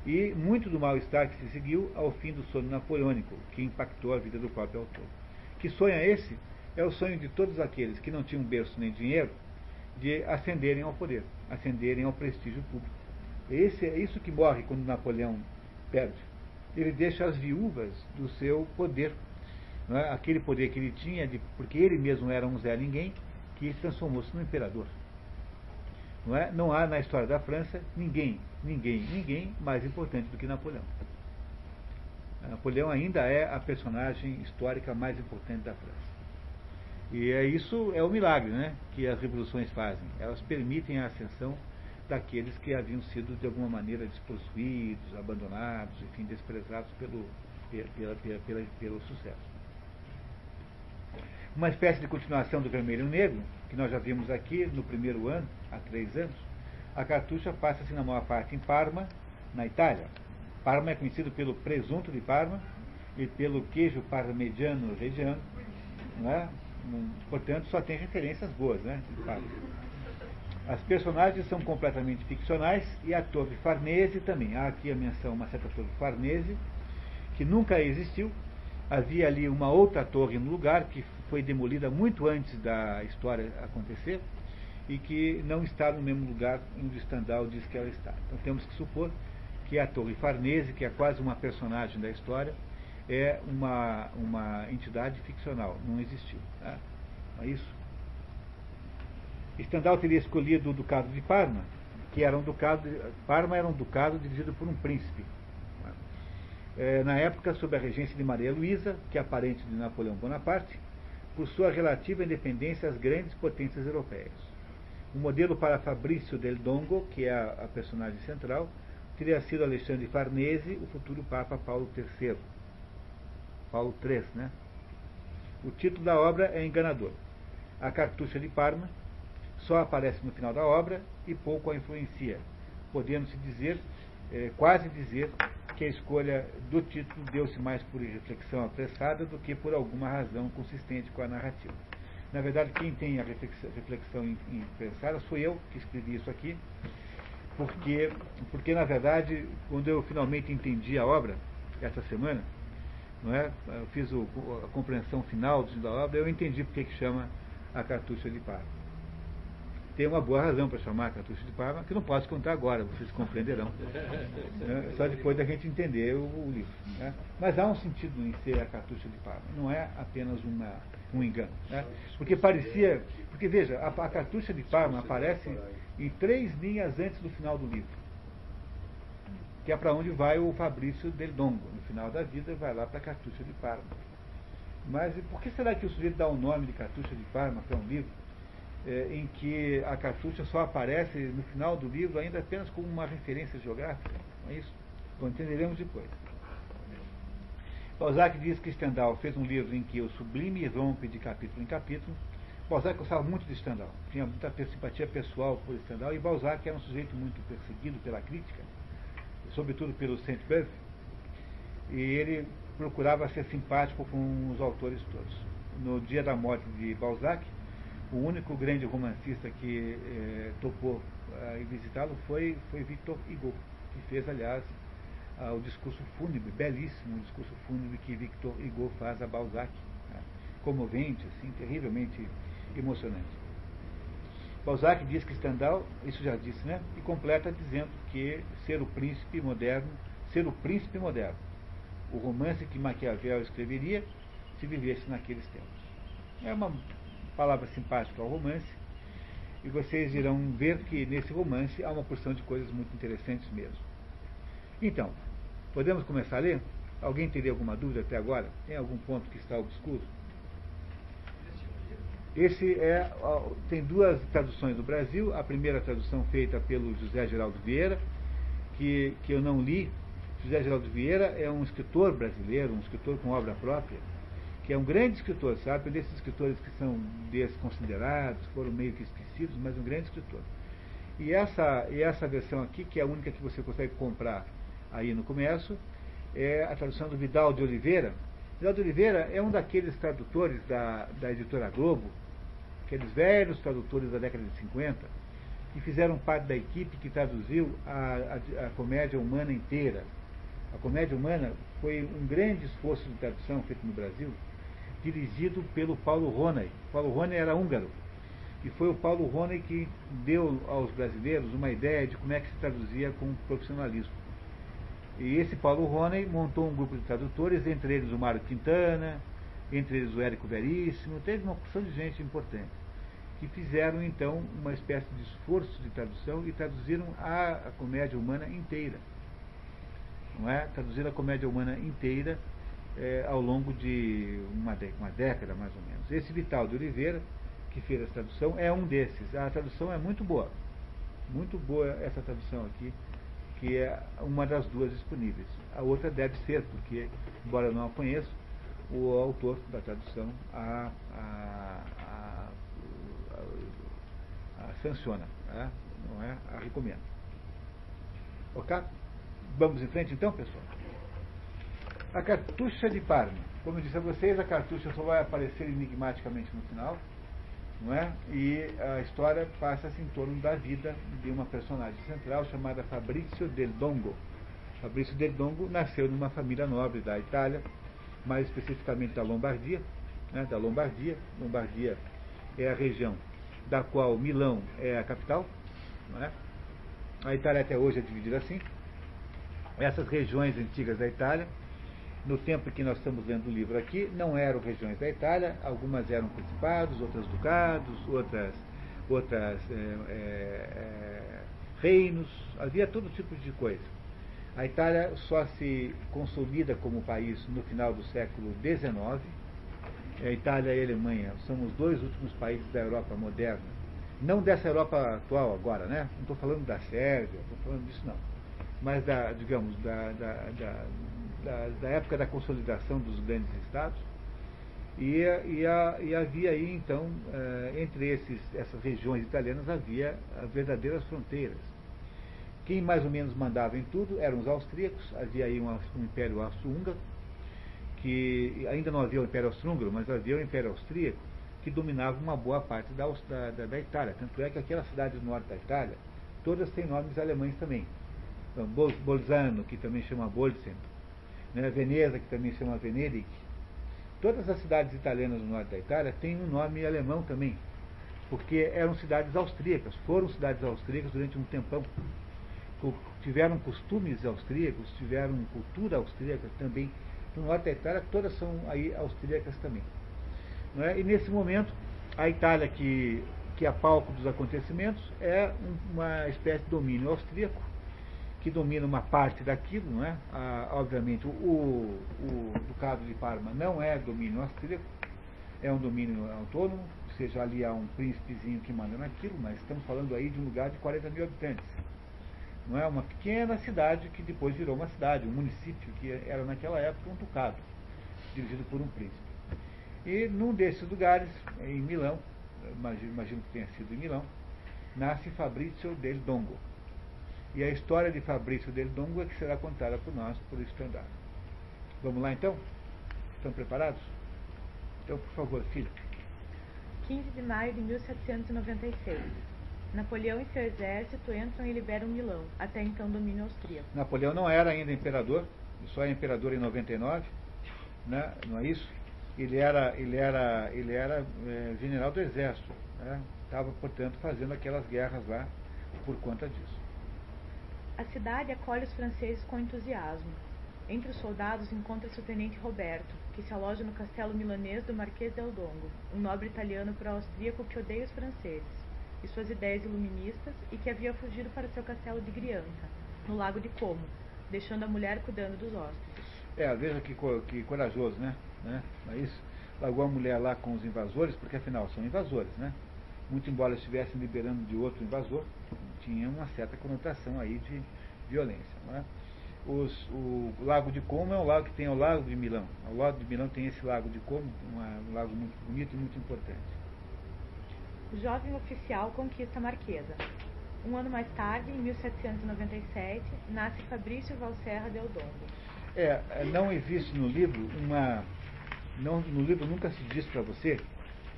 e muito do mal-estar que se seguiu ao fim do sonho napoleônico, que impactou a vida do próprio autor. Que sonho é esse? É o sonho de todos aqueles que não tinham berço nem dinheiro de ascenderem ao poder, ascenderem ao prestígio público. Esse é isso que morre quando Napoleão perde. Ele deixa as viúvas do seu poder, é? aquele poder que ele tinha, de, porque ele mesmo era um Zé Ninguém, que transformou-se no imperador. Não, é? não há na história da França ninguém, ninguém, ninguém mais importante do que Napoleão. Napoleão ainda é a personagem histórica mais importante da França. E é isso é o milagre né, que as revoluções fazem. Elas permitem a ascensão daqueles que haviam sido de alguma maneira despossuídos, abandonados, enfim, desprezados pelo, pela, pela, pela, pelo sucesso. Uma espécie de continuação do Vermelho Negro, que nós já vimos aqui no primeiro ano, há três anos, a cartucha passa-se na maior parte em Parma, na Itália. Parma é conhecido pelo presunto de Parma e pelo queijo parmegiano reggiano, né? portanto só tem referências boas né. As personagens são completamente ficcionais e a Torre Farnese também. Há aqui a menção, uma certa Torre Farnese, que nunca existiu. Havia ali uma outra torre no lugar que foi demolida muito antes da história acontecer e que não está no mesmo lugar onde Stendhal diz que ela está. Então temos que supor que a Torre Farnese, que é quase uma personagem da história, é uma, uma entidade ficcional, não existiu. Tá? É isso. Stendhal teria escolhido o Ducado de Parma, que era um ducado, Parma era um ducado dirigido por um príncipe. É, na época, sob a regência de Maria Luísa, que é parente de Napoleão Bonaparte, por sua relativa independência às grandes potências europeias. O modelo para Fabrício del Dongo, que é a, a personagem central, teria sido Alexandre Farnese, o futuro Papa Paulo III. Paulo III, né? O título da obra é enganador. A cartucha de Parma só aparece no final da obra e pouco a influencia, podendo-se dizer, é, quase dizer, que a escolha do título deu-se mais por reflexão apressada do que por alguma razão consistente com a narrativa. Na verdade, quem tem a reflexão, apressada sou eu, que escrevi isso aqui, porque, porque na verdade, quando eu finalmente entendi a obra, essa semana, não é? eu fiz o, a compreensão final da obra, eu entendi porque que chama a cartucha de Parma tem uma boa razão para chamar a cartucho de Parma, que não posso contar agora, vocês compreenderão. né? Só depois da gente entender o, o livro. Né? Mas há um sentido em ser a cartucha de Parma, não é apenas uma, um engano. Né? Porque parecia. Porque veja, a, a cartucha de Parma aparece em três linhas antes do final do livro. Que é para onde vai o Fabrício Del Dongo. No final da vida, vai lá para a cartucha de Parma. Mas por que será que o sujeito dá o nome de cartucha de Parma para um livro? É, em que a cartucha só aparece no final do livro ainda apenas como uma referência geográfica. Não é isso? Bom, entenderemos depois. Balzac diz que Stendhal fez um livro em que o sublime rompe de capítulo em capítulo. Balzac gostava muito de Stendhal, tinha muita simpatia pessoal por Stendhal, e Balzac era um sujeito muito perseguido pela crítica, sobretudo pelo Saint-Beuve, e ele procurava ser simpático com os autores todos. No dia da morte de Balzac, o único grande romancista que eh, topou eh, visitá-lo foi, foi Victor Hugo, que fez, aliás, ah, o discurso fúnebre, belíssimo discurso fúnebre que Victor Hugo faz a Balzac. Né? Comovente, assim, terrivelmente emocionante. Balzac diz que Stendhal, isso já disse, né? E completa dizendo que ser o príncipe moderno, ser o príncipe moderno, o romance que Maquiavel escreveria se vivesse naqueles tempos. É uma palavra simpática ao romance, e vocês irão ver que nesse romance há uma porção de coisas muito interessantes mesmo. Então, podemos começar a ler? Alguém teria alguma dúvida até agora? Tem algum ponto que está obscuro? Esse é, tem duas traduções do Brasil. A primeira tradução feita pelo José Geraldo Vieira, que, que eu não li. José Geraldo Vieira é um escritor brasileiro, um escritor com obra própria, que é um grande escritor, sabe? Um desses escritores que são desconsiderados, foram meio que esquecidos, mas um grande escritor. E essa, e essa versão aqui, que é a única que você consegue comprar aí no comércio, é a tradução do Vidal de Oliveira. Vidal de Oliveira é um daqueles tradutores da, da editora Globo, aqueles velhos tradutores da década de 50, que fizeram parte da equipe que traduziu a, a, a comédia humana inteira. A comédia humana foi um grande esforço de tradução feito no Brasil, dirigido pelo Paulo Ronay. Paulo Ronay era húngaro. E foi o Paulo Ronay que deu aos brasileiros uma ideia de como é que se traduzia com profissionalismo. E esse Paulo Ronay montou um grupo de tradutores, entre eles o Mário Quintana, entre eles o Érico Veríssimo, teve uma porção de gente importante, que fizeram então uma espécie de esforço de tradução e traduziram a, a comédia humana inteira. Não é? Traduziram a comédia humana inteira é, ao longo de uma, uma década, mais ou menos. Esse Vital de Oliveira, que fez a tradução, é um desses. A tradução é muito boa. Muito boa essa tradução aqui, que é uma das duas disponíveis. A outra deve ser, porque, embora eu não a conheça, o autor da tradução a, a, a, a sanciona, tá? não é? A recomenda. Ok? Vamos em frente então, pessoal? A cartucha de Parma. Como eu disse a vocês, a cartucha só vai aparecer enigmaticamente no final, não é? E a história passa-se em torno da vida de uma personagem central chamada Fabrizio del Dongo. Fabrício del Dongo nasceu numa família nobre da Itália, mais especificamente da Lombardia, né, da Lombardia. Lombardia é a região da qual Milão é a capital. Né? A Itália até hoje é dividida assim. Essas regiões antigas da Itália, no tempo em que nós estamos lendo o livro aqui, não eram regiões da Itália, algumas eram principados, outras ducados, outras, outras é, é, é, reinos, havia todo tipo de coisa. A Itália só se consolida como país no final do século XIX. A Itália e a Alemanha são os dois últimos países da Europa moderna. Não dessa Europa atual agora, né? Não estou falando da Sérvia, não estou falando disso não. Mas da, digamos, da, da, da, da, da época da consolidação dos grandes estados. E, e, e havia aí, então, uh, entre esses, essas regiões italianas, havia verdadeiras fronteiras. Quem mais ou menos mandava em tudo eram os austríacos, havia aí um, um império austro-húngaro, que ainda não havia o império austro-húngaro, mas havia o império austríaco, que dominava uma boa parte da, da, da, Itália. Tanto é que aquelas cidades do norte da Itália, todas têm nomes alemães também. Então, Bolzano, que também chama Bolzen, né, Veneza, que também chama Venedig. Todas as cidades italianas do norte da Itália têm um nome alemão também, porque eram cidades austríacas, foram cidades austríacas durante um tempão tiveram costumes austríacos, tiveram cultura austríaca também. No norte da Itália, todas são aí austríacas também. É? E nesse momento, a Itália, que, que é palco dos acontecimentos, é uma espécie de domínio austríaco, que domina uma parte daquilo, não é? Ah, obviamente, o, o Ducado de Parma não é domínio austríaco, é um domínio autônomo, ou seja, ali há um príncipezinho que manda naquilo, mas estamos falando aí de um lugar de 40 mil habitantes não é uma pequena cidade que depois virou uma cidade, um município que era naquela época um ducado, dirigido por um príncipe. E num desses lugares, em Milão, imagino, imagino que tenha sido em Milão, nasce Fabrício del Dongo. E a história de Fabrício del Dongo é que será contada por nós, por Estandar. Vamos lá então? Estão preparados? Então, por favor, filha. 15 de maio de 1796. Napoleão e seu exército entram e liberam Milão, até então domínio austríaco. Napoleão não era ainda imperador, só é imperador em 99, né? não é isso? Ele era, ele era, ele era é, general do exército, estava, né? portanto, fazendo aquelas guerras lá por conta disso. A cidade acolhe os franceses com entusiasmo. Entre os soldados encontra-se o tenente Roberto, que se aloja no castelo milanês do Marquês del Dongo, um nobre italiano pro-austríaco que odeia os franceses e suas ideias iluministas e que havia fugido para seu castelo de Grianta, no lago de Como, deixando a mulher cuidando dos hóspedes. É, veja que, que corajoso, né? né? Não é isso? Largou a mulher lá com os invasores, porque afinal são invasores, né? Muito embora estivessem liberando de outro invasor, tinha uma certa conotação aí de violência, não é? Os, o Lago de Como é um lago que tem ao lago de Milão. Ao lado de Milão tem esse Lago de Como, um lago muito bonito e muito importante o jovem oficial conquista a Marquesa. Um ano mais tarde, em 1797, nasce Fabrício Valserra del Dongo. É, não existe no livro uma. Não, no livro nunca se diz para você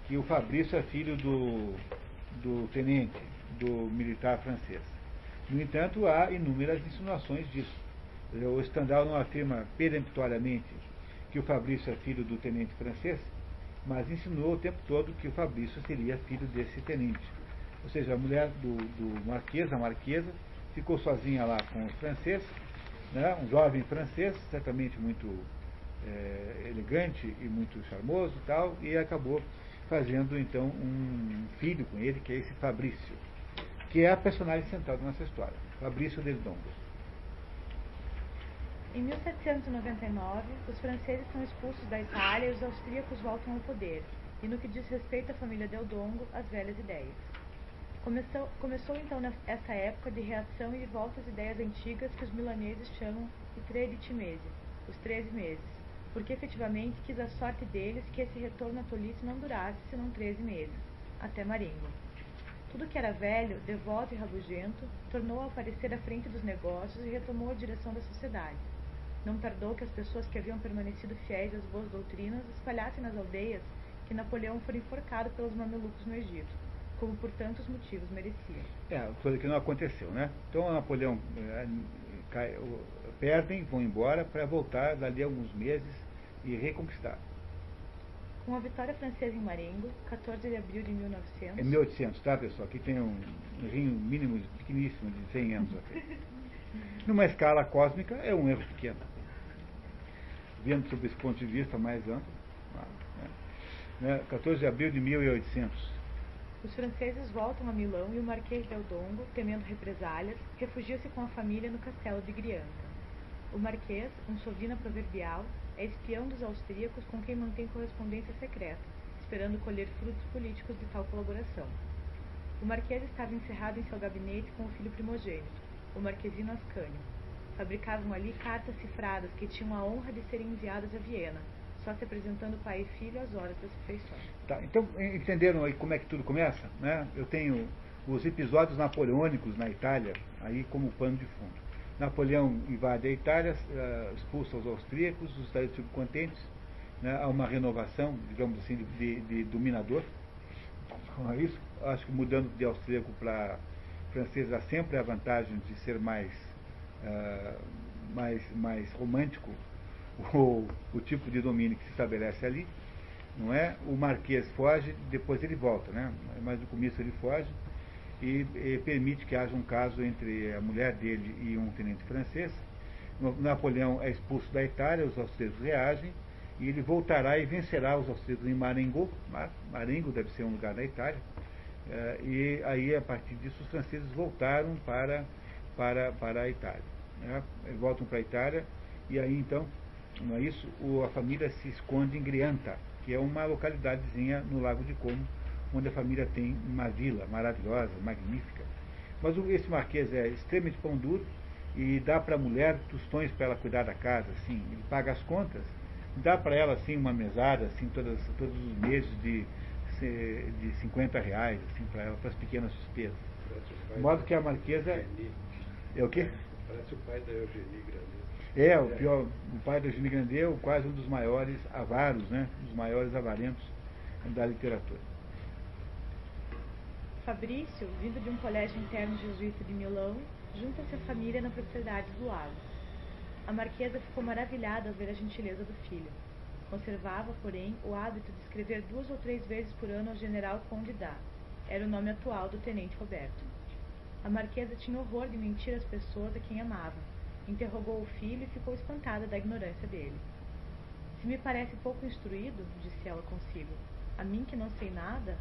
que o Fabrício é filho do, do tenente, do militar francês. No entanto, há inúmeras insinuações disso. O Stendhal não afirma peremptoriamente que o Fabrício é filho do tenente francês, mas insinuou o tempo todo que o Fabrício seria filho desse tenente. Ou seja, a mulher do, do Marquês, a Marquesa, ficou sozinha lá com os franceses, né, um jovem francês, certamente muito é, elegante e muito charmoso e tal, e acabou fazendo então um filho com ele, que é esse Fabrício, que é a personagem central da nossa história, Fabrício del Dongo. Em 1799, os franceses são expulsos da Itália e os austríacos voltam ao poder, e no que diz respeito à família Del Dongo, as velhas ideias. Começou, começou então essa época de reação e de volta às ideias antigas que os milaneses chamam de Treditimese, os 13 meses, porque efetivamente quis a sorte deles que esse retorno à tolice não durasse senão 13 meses, até Marengo. Tudo que era velho, devoto e rabugento, tornou a aparecer à frente dos negócios e retomou a direção da sociedade não tardou que as pessoas que haviam permanecido fiéis às boas doutrinas espalhassem nas aldeias que Napoleão fora enforcado pelos mamelucos no Egito, como por tantos motivos merecia. É, coisa que não aconteceu, né? Então Napoleão é, cai, perdem, vão embora para voltar dali a alguns meses e reconquistar. Com a vitória francesa em Marengo, 14 de abril de 1900. É 1800, tá pessoal? Aqui tem um rinho mínimo pequeníssimo de 100 anos. Aqui. Numa escala cósmica é um erro pequeno. Vendo sob esse ponto de vista mais amplo. Né? 14 de abril de 1800. Os franceses voltam a Milão e o Marquês del Dongo, temendo represálias, refugia-se com a família no castelo de Grianta. O Marquês, um sovina proverbial, é espião dos austríacos com quem mantém correspondência secreta, esperando colher frutos políticos de tal colaboração. O Marquês estava encerrado em seu gabinete com o filho primogênito, o Marquesino Ascânio. Fabricavam ali cartas cifradas que tinham a honra de serem enviadas a Viena, só se apresentando pai e filho às horas das refeições. Tá, então, entenderam aí como é que tudo começa? Né? Eu tenho os episódios napoleônicos na Itália aí como pano de fundo. Napoleão invade a Itália, uh, expulsa os austríacos, os estados subcontentes, né, há uma renovação, digamos assim, de, de, dominador. Não é isso? Acho que mudando de austríaco para francês há sempre a vantagem de ser mais, uh, mais, mais romântico o, o tipo de domínio que se estabelece ali. Não é? O marquês foge, depois ele volta, né? mas no começo ele foge e, e, permite que haja um caso entre a mulher dele e um tenente francês. Napoleão é expulso da Itália, os austríacos reagem, e ele voltará e vencerá os austríacos em Marengo. Marengo deve ser um lugar da Itália. Eh, e aí, a partir disso, os franceses voltaram para, para, para a Itália. Né? Voltam para a Itália, e aí então, não é isso? A família se esconde em Grianta, que é uma localidadezinha no Lago de Como, onde a família tem uma vila maravilhosa, magnífica. Mas esse marquês é extremamente pão duro e dá para a mulher tostões para ela cuidar da casa, assim, ele paga as contas, dá para ela assim uma mesada, assim, todas, todos os meses de, de 50 reais, assim, para ela, para as pequenas despesas. De modo que a marquesa. É o quê? Parece o pai da Eugenie Grandet. É, o pior, o pai da Eugenie Grandet, quase um dos maiores avaros, né? Um dos maiores avarentos da literatura. Fabrício, vindo de um colégio interno jesuíta de Milão, junta-se à família na propriedade do lago. A marquesa ficou maravilhada ao ver a gentileza do filho. Conservava, porém, o hábito de escrever duas ou três vezes por ano ao general Conde Dá. Era o nome atual do tenente Roberto. A marquesa tinha horror de mentir às pessoas a quem amava. Interrogou o filho e ficou espantada da ignorância dele. Se me parece pouco instruído, disse ela consigo, a mim que não sei nada,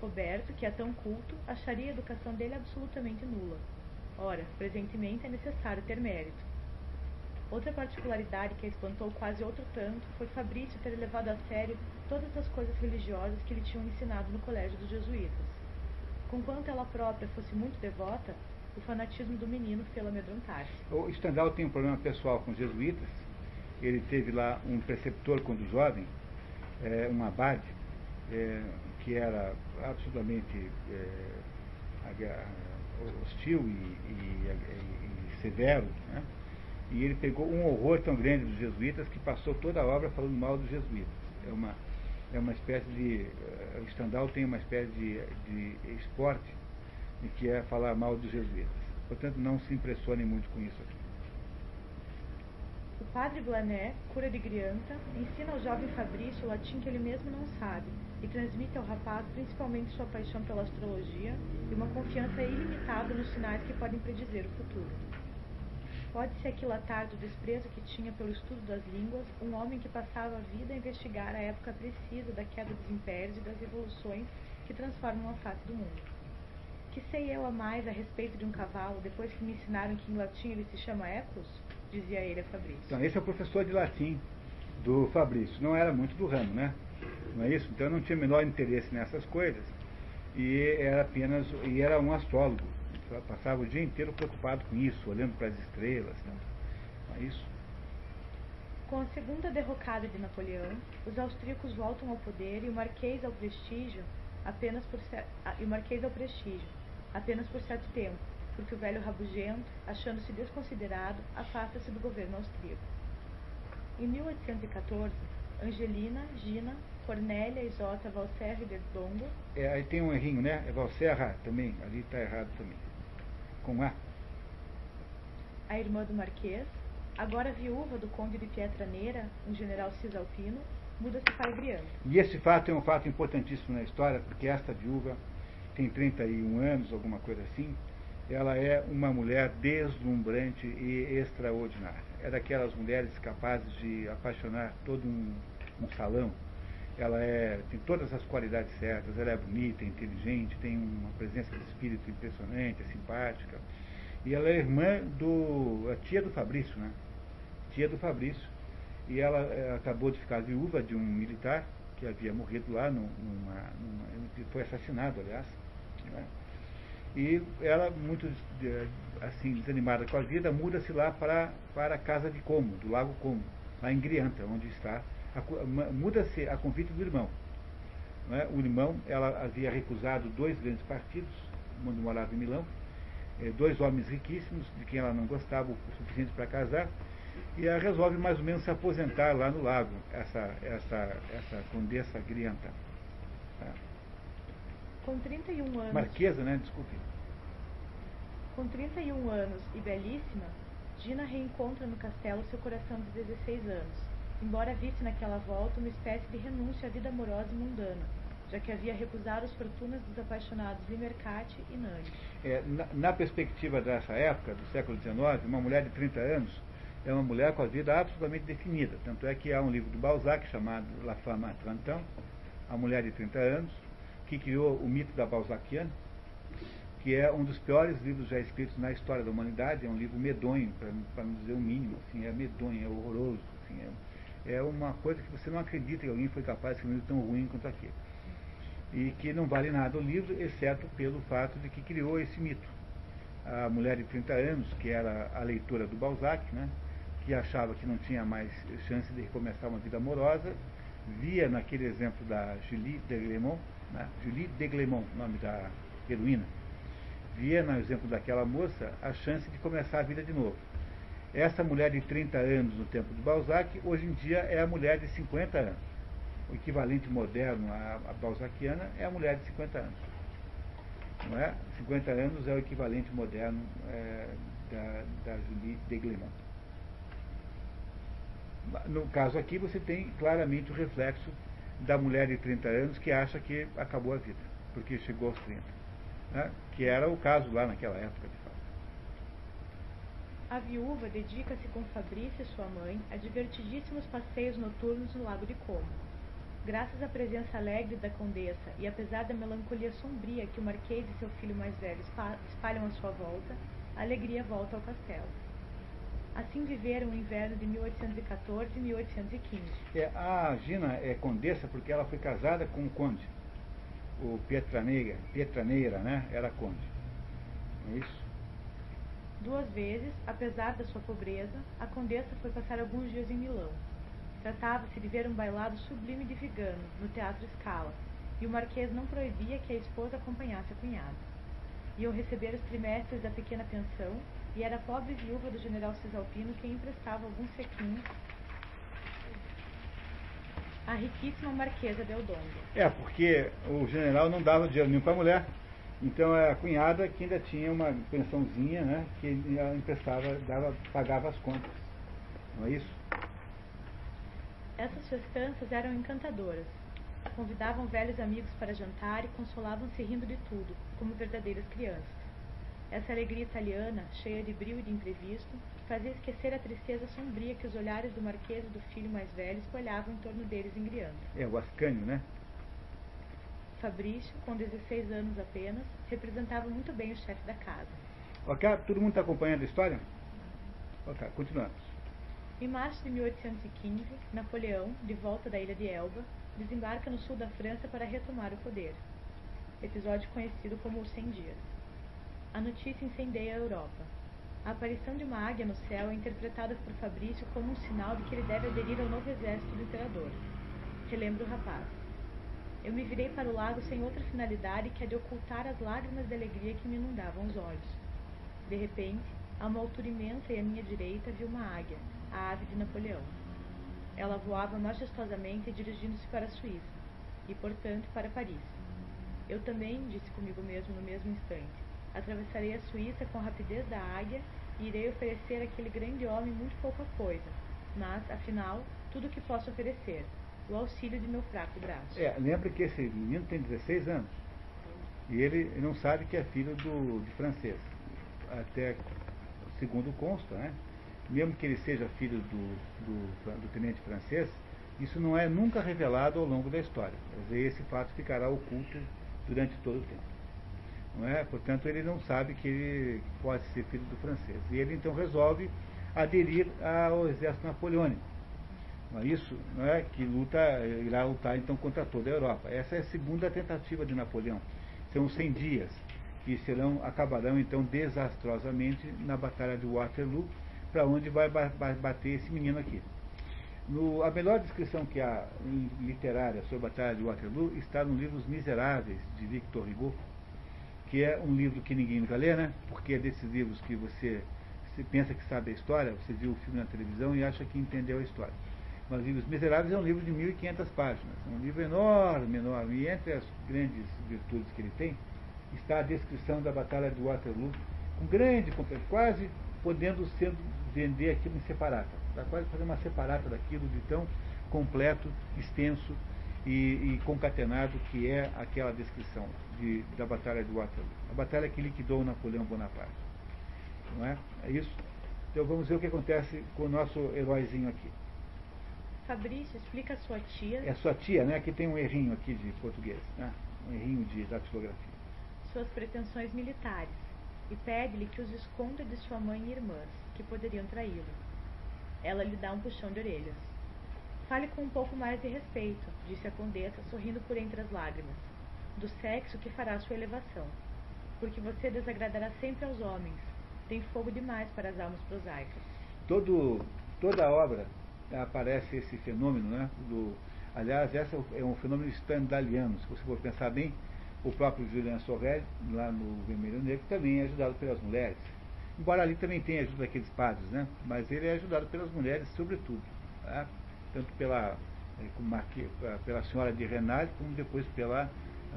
Roberto, que é tão culto, acharia a educação dele absolutamente nula. Ora, presentemente é necessário ter mérito. Outra particularidade que a espantou quase outro tanto foi Fabrício ter levado a sério todas as coisas religiosas que lhe tinham ensinado no colégio dos jesuítas. Conquanto ela própria fosse muito devota, o fanatismo do menino fê-la amedrontar-se. O Stendhal tem um problema pessoal com os jesuítas. Ele teve lá um preceptor quando jovem, é, um abade, é, que era absolutamente é, hostil e, e, e severo, né? e ele pegou um horror tão grande dos jesuítas que passou toda a obra falando mal dos jesuítas. É uma, é uma espécie de. O Stendhal tem uma espécie de, de esporte que é falar mal dos jesuítas. Portanto, não se impressione muito com isso aqui. O padre Blané, cura de Grianta, ensina ao jovem Fabrício o latim que ele mesmo não sabe e transmite ao rapaz principalmente sua paixão pela astrologia e uma confiança ilimitada nos sinais que podem predizer o futuro. Pode-se aquilatar do desprezo que tinha pelo estudo das línguas um homem que passava a vida a investigar a época precisa da queda dos impérios e das revoluções que transformam a face do mundo. Que sei eu a mais a respeito de um cavalo depois que me ensinaram que em latim ele se chama Equus? Dizia ele a Fabrício. Então, esse é o professor de latim do Fabrício. Não era muito do ramo, né? Não é isso? Então eu não tinha o menor interesse nessas coisas. E era apenas. E era um astrólogo. Passava o dia inteiro preocupado com isso, olhando para as estrelas. Né? Não é isso? Com a segunda derrocada de Napoleão, os austríacos voltam ao poder e o marquês ao prestígio apenas por e o marquês ao prestígio apenas por certo tempo, porque o velho rabugento, achando-se desconsiderado, afasta-se do governo austríaco. Em 1814, Angelina, Gina, Cornélia, Isota, Valserra e Derdongo. É, aí tem um errinho, né? É Valserra também, ali está errado também. Com A. a irmã do Marquês, agora viúva do conde de Pietraneira, um general cisalpino, muda-se para Grianta. E esse fato é um fato importantíssimo na história, porque esta viúva tem 31 anos, alguma coisa assim, ela é uma mulher deslumbrante e extraordinária. É daquelas mulheres capazes de apaixonar todo um, um salão. Ela é, tem todas as qualidades certas, ela é bonita, inteligente, tem uma presença de espírito impressionante, é simpática. E ela é irmã do. a tia do Fabrício, né? Tia do Fabrício. E ela é, acabou de ficar viúva de um militar que havia morrido lá, numa, numa, foi assassinado, aliás. Né? E ela, muito assim, desanimada com a vida, muda-se lá para, para a casa de Como, do Lago Como, lá em Grianta, onde está. Muda-se a convite do irmão. É? O irmão, ela havia recusado dois grandes partidos, quando morava em Milão, eh, dois homens riquíssimos, de quem ela não gostava o suficiente para casar, e ela resolve mais ou menos se aposentar lá no lago, essa, essa, essa condessa Grianta. Tá? Com 31 anos. Marquesa, né? Desculpe. Com 31 anos e belíssima, Gina reencontra no castelo seu coração de 16 anos, embora visse naquela volta uma espécie de renúncia à vida amorosa e mundana, já que havia recusado as fortunas dos apaixonados Limercati e Nani. É, na, na, perspectiva dessa época, do século XIX, uma mulher de 30 anos é uma mulher com a vida absolutamente definida. Tanto é que há um livro do Balzac chamado La Femme à 30 ans, A Mulher de 30 Anos, que criou o mito da Balzaciana, que é um dos piores livros já escritos na história da humanidade, é um livro medonho, para não dizer o mínimo, assim, é medonho, é horroroso, assim, é, é, uma coisa que você não acredita que alguém foi capaz de escrever tão ruim quanto aquele. E que não vale nada o livro, exceto pelo fato de que criou esse mito. A mulher de 30 anos, que era a leitora do Balzac, né, que achava que não tinha mais chance de recomeçar uma vida amorosa, via naquele exemplo da Julie de Glemont, né? Julie de Glemont, nome da heroína, via no exemplo daquela moça a chance de começar a vida de novo. Essa mulher de 30 anos no tempo do Balzac, hoje em dia é a mulher de 50 anos. O equivalente moderno à, balzaciana é a mulher de 50 anos. Não é? 50 anos é o equivalente moderno é, da, da Julie de Glemont. No caso aqui, você tem claramente o reflexo da mulher de 30 anos que acha que acabou a vida, porque chegou aos 30. Né? Que era o caso lá naquela época, de. A viúva dedica-se com Fabrício e sua mãe a divertidíssimos passeios noturnos no Lago de Como. Graças à presença alegre da condessa e apesar da melancolia sombria que o marquês e seu filho mais velho espalham à sua volta, a alegria volta ao castelo. Assim viveram o inverno de 1814 e 1815. É, a Gina é condessa porque ela foi casada com o conde. O Pietraneira, Pietraneira né? Era conde. É isso? Duas vezes, apesar da sua pobreza, a condessa foi passar alguns dias em Milão. Tratava-se de ver um bailado sublime de Vigano, no Teatro Scala, e o marquês não proibia que a esposa acompanhasse a cunhada. Iam receber os trimestres da pequena pensão e era a pobre viúva do general Cisalpino quem emprestava alguns sequinhos à riquíssima marquesa de Eldongo. É, porque o general não dava dinheiro nenhum para a mulher, então é a cunhada que ainda tinha uma pensãozinha, né, que ela emprestava, dava, pagava as contas. Não é isso? Essas festanças eram encantadoras. Convidavam velhos amigos para jantar e consolavam-se rindo de tudo, como verdadeiras crianças. Essa alegria italiana, cheia de brilho e de imprevisto, fazia esquecer a tristeza sombria que os olhares do marquês e do filho mais velho espalhavam em torno deles em Grianta. É, o Ascânio, né? Fabrício, com 16 anos apenas, representava muito bem o chefe da casa. Ok, todo mundo está acompanhando a história? Ok, continuamos. Em março de 1815, Napoleão, de volta da ilha de Elba, desembarca no sul da França para retomar o poder. Episódio conhecido como os 100 Dias. A notícia incendeia a Europa. A aparição de uma águia no céu é interpretada por Fabrício como um sinal de que ele deve aderir ao novo exército do imperador. Relembra o rapaz. Eu me virei para o lago sem outra finalidade que a de ocultar as lágrimas de alegria que me inundavam os olhos. De repente, a uma altura imensa e à minha direita vi uma águia, a ave de Napoleão. Ela voava majestosamente dirigindo-se para a Suíça, e portanto para Paris. Eu também, disse comigo mesmo no mesmo instante, Atravessarei a Suíça com a rapidez da águia e irei oferecer àquele grande homem muito pouca coisa, mas, afinal, tudo o que posso oferecer, o auxílio de meu fraco braço. É, lembra que esse menino tem 16 anos. E ele não sabe que é filho do, de francês. Até segundo consta, né? Mesmo que ele seja filho do, do, do tenente francês, isso não é nunca revelado ao longo da história. Esse fato ficará oculto durante todo o tempo. Não é? Portanto, ele não sabe que ele pode ser filho do francês. E ele então resolve aderir ao exército napoleônico. Não é isso? Não é? Que luta, irá lutar então contra toda a Europa. Essa é a segunda tentativa de Napoleão. São 100 dias que serão, acabarão então desastrosamente na Batalha de Waterloo, para onde vai bater esse menino aqui. No, a melhor descrição que há literária sobre a Batalha de Waterloo está no livro Os Miseráveis, de Victor Hugo, que é um livro que ninguém nunca lê, né? Porque é desses livros que você, você pensa que sabe a história, você viu o filme na televisão e acha que entendeu a história. Mas Livros Miseráveis é um livro de 1.500 páginas, é um livro enorme, enorme. E entre as grandes virtudes que ele tem, está a descrição da Batalha de Waterloo, com grande, quase podendo sendo, vender aquilo em separata. Está quase fazendo uma separata daquilo de tão completo, extenso e, e concatenado que é aquela descrição de, da Batalha de Waterloo. A batalha que liquidou Napoleão Bonaparte. Não é? É isso? Então vamos ver o que acontece com o nosso heróizinho aqui. Fabrício explica a sua tia. É sua tia, né? Que tem um errinho aqui de português, né? Um errinho de datilografia. Suas pretensões militares e pede-lhe que os esconda de sua mãe e irmãs, que poderiam traí-lo. Ela lhe dá um puxão de orelhas. Fale com um pouco mais de respeito, disse a condessa, sorrindo por entre as lágrimas, do sexo que fará sua elevação, porque você desagradará sempre aos homens. Tem fogo demais para as almas prosaicas. Todo, toda a obra aparece esse fenômeno, né? Do, aliás, esse é um fenômeno stendhaliano. Se você for pensar bem, o próprio Julian Sorrel, lá no Vermelho Negro, também é ajudado pelas mulheres. Embora ali também tenha ajuda daqueles padres, né? Mas ele é ajudado pelas mulheres, sobretudo. Tá? Tanto pela, eh, pela senhora de Renal, como depois pela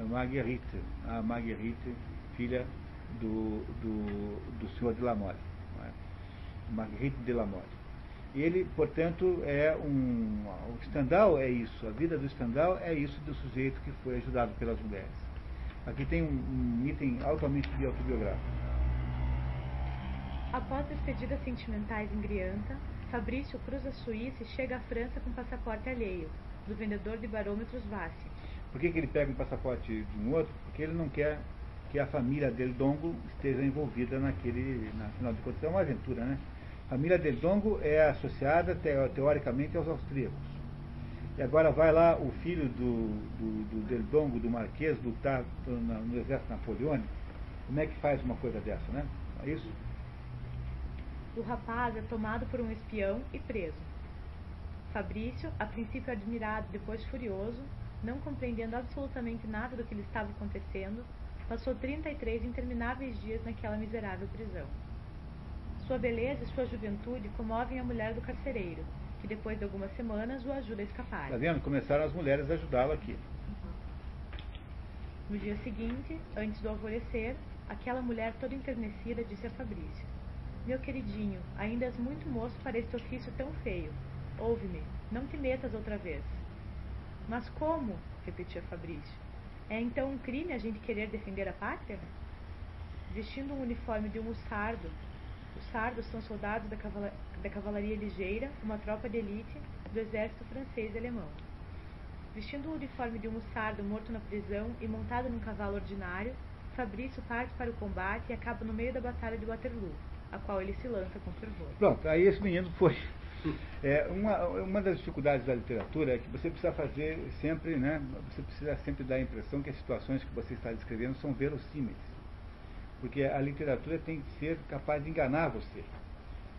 Marguerite, a Marguerite, filha do, do, do senhor de Lamole. É? Marguerite de Lamole. Ele, portanto, é um. O Stendhal é isso, a vida do Stendhal é isso do sujeito que foi ajudado pelas mulheres. Aqui tem um, um item altamente autobiográfico. Após despedidas sentimentais em Grianta, Fabrício cruza a Suíça e chega à França com passaporte alheio, do vendedor de barômetros Vassi. Por que, que ele pega um passaporte de um outro? Porque ele não quer que a família dele, Dongo, esteja envolvida naquele, na, afinal de contas, é uma aventura, né? A família del Dongo é associada teoricamente aos austríacos. E agora vai lá o filho do, do, do Del Dongo, do Marquês, lutar no exército napoleônico. Como é que faz uma coisa dessa, né? É isso? O rapaz é tomado por um espião e preso. Fabrício, a princípio admirado, depois furioso, não compreendendo absolutamente nada do que lhe estava acontecendo, passou 33 intermináveis dias naquela miserável prisão. Sua beleza e sua juventude comovem a mulher do carcereiro, que depois de algumas semanas o ajuda a escapar. Está vendo? Começaram as mulheres a ajudá-lo aqui. No dia seguinte, antes do alvorecer, aquela mulher toda enternecida disse a Fabrício: Meu queridinho, ainda és muito moço para este ofício tão feio. Ouve-me, não te metas outra vez. Mas como? repetia Fabrício. É então um crime a gente querer defender a pátria? Vestindo um uniforme de um os sardos são soldados da, cavala da cavalaria ligeira, uma tropa de elite do exército francês e alemão. Vestindo o uniforme de um mussardo morto na prisão e montado num cavalo ordinário, Fabrício parte para o combate e acaba no meio da batalha de Waterloo, a qual ele se lança com fervor. Pronto, aí esse menino foi. É, uma, uma das dificuldades da literatura é que você precisa fazer sempre, né? Você precisa sempre dar a impressão que as situações que você está descrevendo são verossímeis porque a literatura tem que ser capaz de enganar você.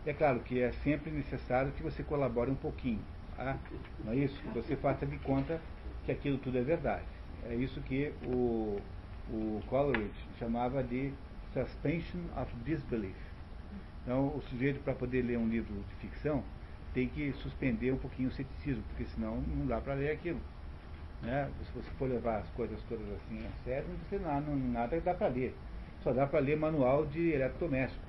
É claro que é sempre necessário que você colabore um pouquinho, tá? não é isso? Que você faça de conta que aquilo tudo é verdade. É isso que o, o Coleridge chamava de suspension of disbelief. Então, o sujeito, para poder ler um livro de ficção, tem que suspender um pouquinho o ceticismo, porque senão não dá para ler aquilo. Né? Se você for levar as coisas todas assim a sério, você não, nada dá para ler só dá para ler manual de eletrodoméstico.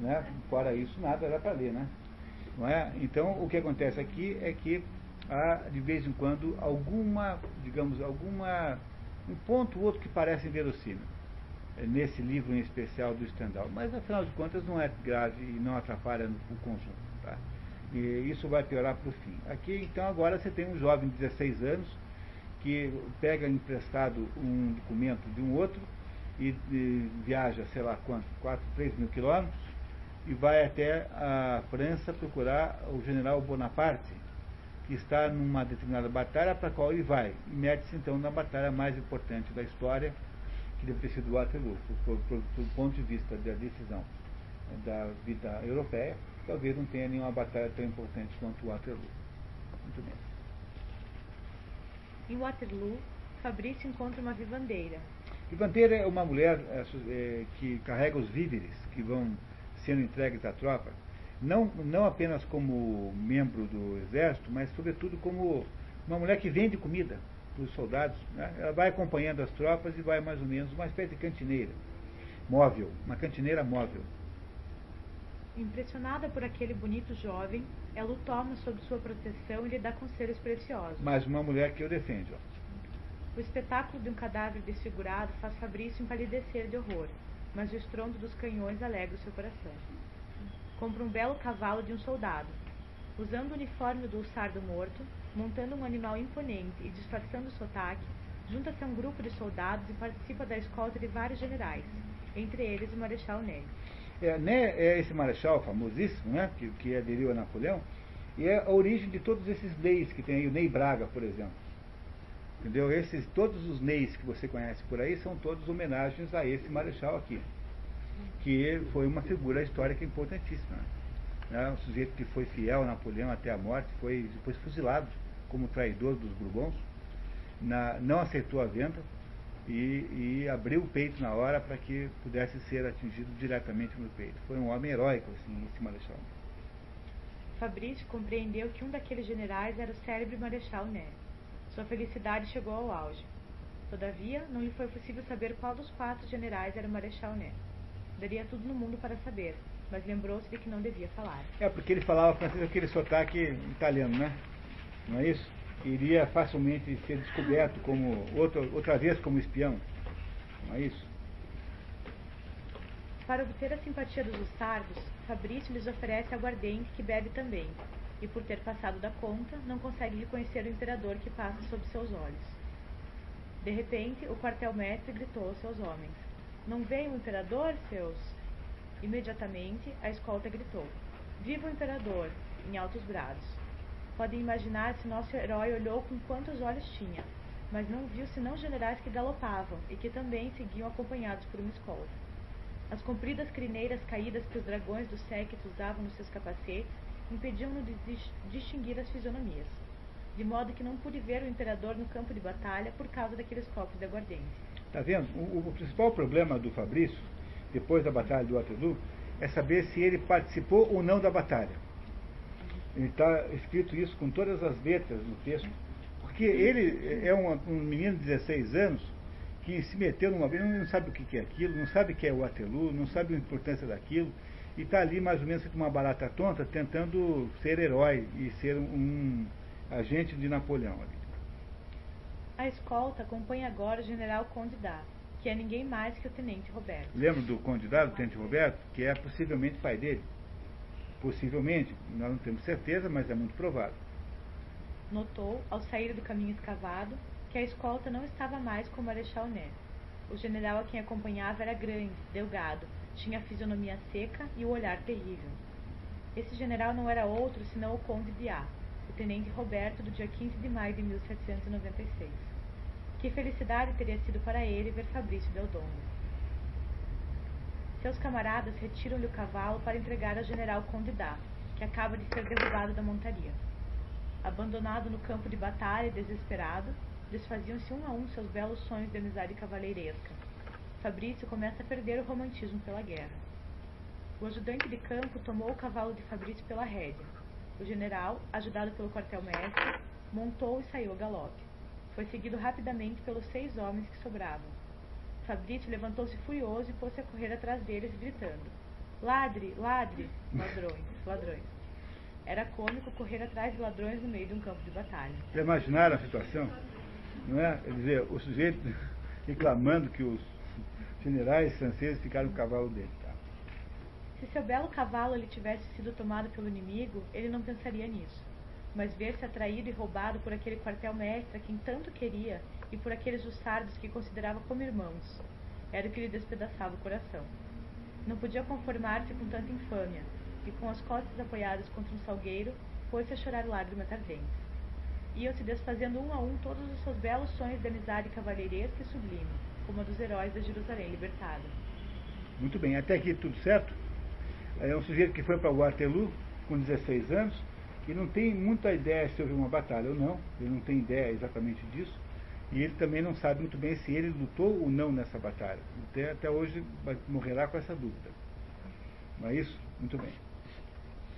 Né? Fora isso, nada era para ler. Né? Não é? Então, o que acontece aqui é que há, de vez em quando, alguma, digamos, alguma, um ponto ou outro que parece inverossímil é, nesse livro em especial do Stendhal. Mas, afinal de contas, não é grave e não atrapalha no, o conjunto. Tá? E isso vai piorar para o fim. Aqui, então, agora você tem um jovem de 16 anos que pega emprestado um documento de um outro e, e viaja, sei lá quanto, 4, 3 mil quilômetros, e vai até a França procurar o general Bonaparte, que está numa determinada batalha para a qual ele vai. E mete-se então na batalha mais importante da história, que deve ter sido Waterloo, do ponto de vista da decisão da vida europeia, talvez não tenha nenhuma batalha tão importante quanto Waterloo. Muito bem. Em Waterloo, Fabrício encontra uma vivandeira. Vivandeira é uma mulher é, que carrega os víveres que vão sendo entregues à tropa, não, não apenas como membro do exército, mas sobretudo como uma mulher que vende comida para os soldados. Né? Ela vai acompanhando as tropas e vai mais ou menos uma espécie de cantineira móvel, uma cantineira móvel. Impressionada por aquele bonito jovem, ela o toma sob sua proteção e lhe dá conselhos preciosos. Mais uma mulher que o defende. Ó. O espetáculo de um cadáver desfigurado faz Fabrício empalidecer de horror, mas o estrondo dos canhões alegra o seu coração. Compra um belo cavalo de um soldado. Usando o uniforme do sardo morto, montando um animal imponente e disfarçando o sotaque, junta-se a um grupo de soldados e participa da escolta de vários generais, entre eles o Marechal Ney. É, né, é esse marechal famosíssimo, né, que, que aderiu a Napoleão, e é a origem de todos esses Neys que tem aí, o Ney Braga, por exemplo. Entendeu? Esses, todos os Neys que você conhece por aí são todos homenagens a esse marechal aqui, que foi uma figura histórica importantíssima. Né? Um sujeito que foi fiel a Napoleão até a morte, foi depois fuzilado como traidor dos Bourbons, na, não aceitou a venda, e, e abriu o peito na hora para que pudesse ser atingido diretamente no peito. Foi um homem heróico, assim, esse marechal. Fabrício compreendeu que um daqueles generais era o célebre Marechal Ney. Sua felicidade chegou ao auge. Todavia, não lhe foi possível saber qual dos quatro generais era o Marechal Ney. Daria tudo no mundo para saber, mas lembrou-se de que não devia falar. É, porque ele falava francês com aquele sotaque italiano, né? Não é isso? iria facilmente ser descoberto como outra, outra vez como espião. Não é isso? Para obter a simpatia dos sardos, Fabrício lhes oferece aguardente que bebe também, e por ter passado da conta, não consegue reconhecer o imperador que passa sob seus olhos. De repente, o quartel-mestre gritou aos seus homens: Não vem o imperador, seus? Imediatamente, a escolta gritou: Viva o imperador! em altos brados. Podem imaginar se nosso herói olhou com quantos olhos tinha, mas não viu senão generais que galopavam e que também seguiam acompanhados por uma escolta. As compridas crineiras caídas que os dragões dos séquitos davam nos seus capacetes impediam-no de distinguir as fisionomias, de modo que não pude ver o imperador no campo de batalha por causa daqueles copos de aguardente. Está vendo? O, o, principal problema do Fabrício, depois da batalha do Waterloo, é saber se ele participou ou não da batalha. Está escrito isso com todas as letras no texto. Porque ele é um, um menino de 16 anos que se meteu numa vez, não sabe o que é aquilo, não sabe o que é o Waterloo, não sabe a importância daquilo, e está ali mais ou menos com uma barata tonta, tentando ser herói e ser um, um agente de Napoleão. Ali. A escolta acompanha agora o general Conde Dá, que é ninguém mais que o tenente Roberto. Lembra do Conde Dá, do tenente Roberto, que é possivelmente pai dele? Possivelmente, nós não temos certeza, mas é muito provável. Notou, ao sair do caminho escavado, que a escolta não estava mais com o Marechal Ney. O general a quem acompanhava era grande, delgado, tinha a fisionomia seca e o olhar terrível. Esse general não era outro senão o Conde Biá, o tenente Roberto do dia 15 de maio de 1796. Que felicidade teria sido para ele ver Fabrício Del Dongo. Seus camaradas retiram-lhe o cavalo para entregar ao general Condidá, que acaba de ser derrubado da montaria. Abandonado no campo de batalha e desesperado, desfaziam-se um a um seus belos sonhos de amizade cavaleiresca. Fabrício começa a perder o romantismo pela guerra. O ajudante de campo tomou o cavalo de Fabrício pela rédea. O general, ajudado pelo quartel-mestre, montou e saiu a galope. Foi seguido rapidamente pelos seis homens que sobravam. Fabrício levantou-se furioso e pôs-se a correr atrás deles, gritando: Ladre, ladre, ladrões, ladrões. Era cômico correr atrás de ladrões no meio de um campo de batalha. Já imaginaram a situação? Não é? Quer dizer, o sujeito reclamando que os generais franceses ficaram no cavalo dele. Tá? Se seu belo cavalo lhe tivesse sido tomado pelo inimigo, ele não pensaria nisso. Mas ver-se atraído e roubado por aquele quartel-mestre a quem tanto queria e por aqueles hussardos que considerava como irmãos, era o que lhe despedaçava o coração. Não podia conformar-se com tanta infâmia, e com as costas apoiadas contra um salgueiro, pôs-se a chorar lágrimas ardentes. Iam se desfazendo um a um todos os seus belos sonhos de amizade cavalheiresca e sublime, como a dos heróis da Jerusalém libertada. Muito bem, até aqui tudo certo? É um sujeito que foi para Waterloo com 16 anos e não tem muita ideia se houve uma batalha ou não, ele não tem ideia exatamente disso, e ele também não sabe muito bem se ele lutou ou não nessa batalha. Até, até hoje morrerá com essa dúvida. Não é isso? Muito bem.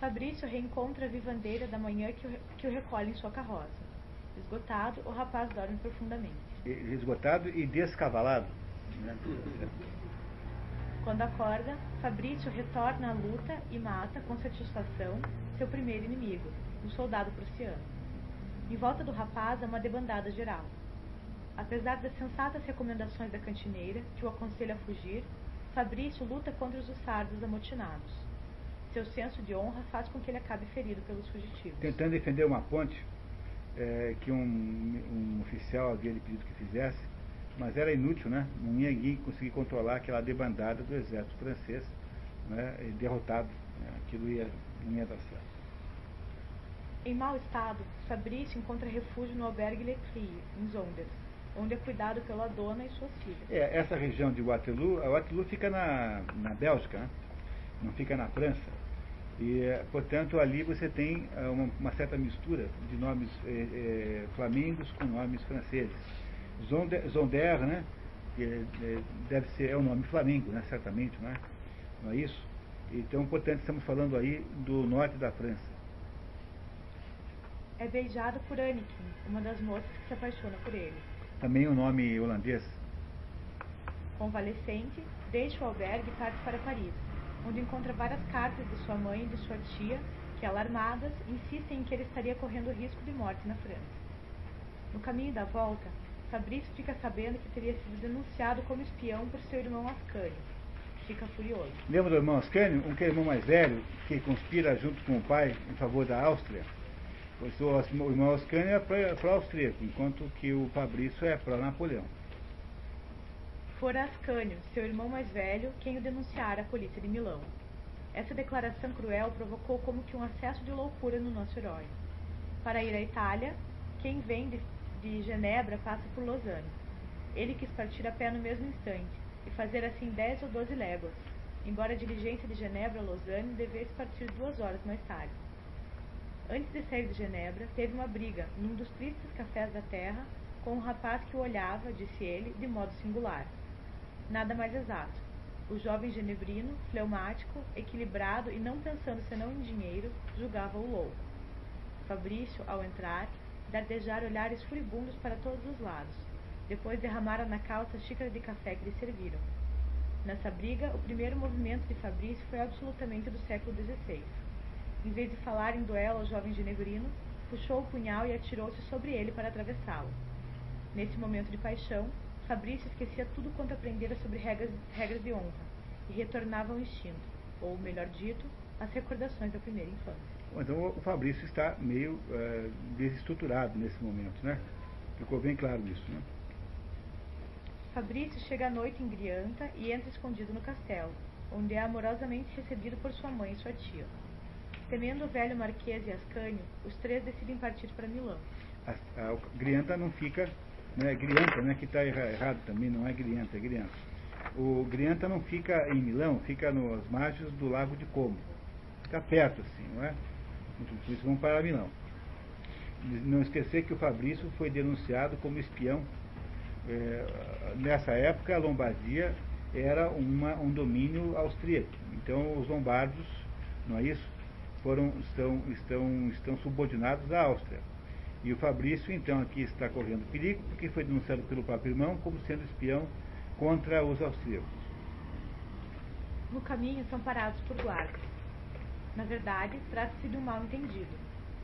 Fabrício reencontra a vivandeira da manhã que o, que o recolhe em sua carroça. Esgotado, o rapaz dorme profundamente. Esgotado e descavalado. Né? Quando acorda, Fabrício retorna à luta e mata, com satisfação, seu primeiro inimigo, um soldado prussiano. Em volta do rapaz há uma debandada geral. Apesar das sensatas recomendações da cantineira, que o aconselha a fugir, Fabrício luta contra os hussardos amotinados. Seu senso de honra faz com que ele acabe ferido pelos fugitivos. Tentando defender uma ponte é, que um, um, oficial havia lhe pedido que fizesse, mas era inútil, né? Não ia conseguir controlar aquela debandada do exército francês, né? derrotado. Né? Aquilo ia, não ia dar certo. Em mau estado, Fabrício encontra refúgio no albergue Le em Zonders, onde é cuidado pela dona e suas filhas. É, essa região de Waterloo, a Waterloo fica na, na Bélgica, né? não fica na França. E, eh, portanto, ali você tem eh, uma, uma certa mistura de nomes é, é, com nomes franceses. Zonder, Zonder né? É, deve ser, é o nome flamengo, né? Certamente, não é? Não é isso? Então, portanto, estamos falando aí do norte da França. É beijado por Anniken, uma das moças que se apaixona por ele. Também o um nome holandês. Convalescente, deixa o albergue e parte para Paris onde encontra várias cartas de sua mãe e de sua tia, que, alarmadas, insistem em que ele estaria correndo risco de morte na França. No caminho da volta, Fabrício fica sabendo que teria sido denunciado como espião por seu irmão Ascânio. Fica furioso. Lembra do irmão Ascânio? Um que é irmão mais velho, que conspira junto com o pai em favor da Áustria? O irmão Ascânio é pró-austríaco, enquanto que o Fabrício é pró-Napoleão. Fora Ascânio, seu irmão mais velho, quem o denunciara à polícia de Milão. Essa declaração cruel provocou como que um acesso de loucura no nosso herói. Para ir à Itália, quem vem de, de Genebra passa por Lausanne. Ele quis partir a pé no mesmo instante e fazer assim dez ou doze léguas, embora a diligência de Genebra a Lausanne devesse partir duas horas mais tarde. Antes de sair de Genebra, teve uma briga num dos tristes cafés da terra com um rapaz que o olhava, disse ele, de modo singular nada mais exato. O jovem genebrino, fleumático, equilibrado e não pensando senão em dinheiro, julgava-o louco. Fabrício, ao entrar, dardejara olhares furibundos para todos os lados. Depois derramara na calça a xícara de café que lhe serviram. Nessa briga, o primeiro movimento de Fabrício foi absolutamente do século XVI. Em vez de falar em duelo ao jovem genebrino, puxou o punhal e atirou-se sobre ele para atravessá-lo. Nesse momento de paixão, Fabrício esquecia tudo quanto aprendera sobre regras, regras de honra e retornava ao instinto, ou, melhor dito, às recordações da primeira infância. Então o Fabrício está meio é, desestruturado nesse momento, né? Ficou bem claro isso, né? Fabrício chega à noite em Grianta e entra escondido no castelo, onde é amorosamente recebido por sua mãe e sua tia. Temendo o velho Marquês e Ascânio, os três decidem partir para Milão. A, a, Grianta não fica né, Grianta, né, que está errado também, não é Grianta, é Grianta. O Grianta não fica em Milão, fica nas margens do Lago de Como. Fica perto, assim, não é? Por isso vão para Milão. Não esquecer que o Fabrício foi denunciado como espião. É, nessa época, a Lombardia era uma, um domínio austríaco. Então, os lombardos, não é isso? Foram, estão, estão, estão subordinados à Áustria. E o Fabrício, então, aqui está correndo perigo, porque foi denunciado pelo próprio irmão como sendo espião contra os austríacos. No caminho são parados por guardas. Na verdade, trata-se de um mal-entendido.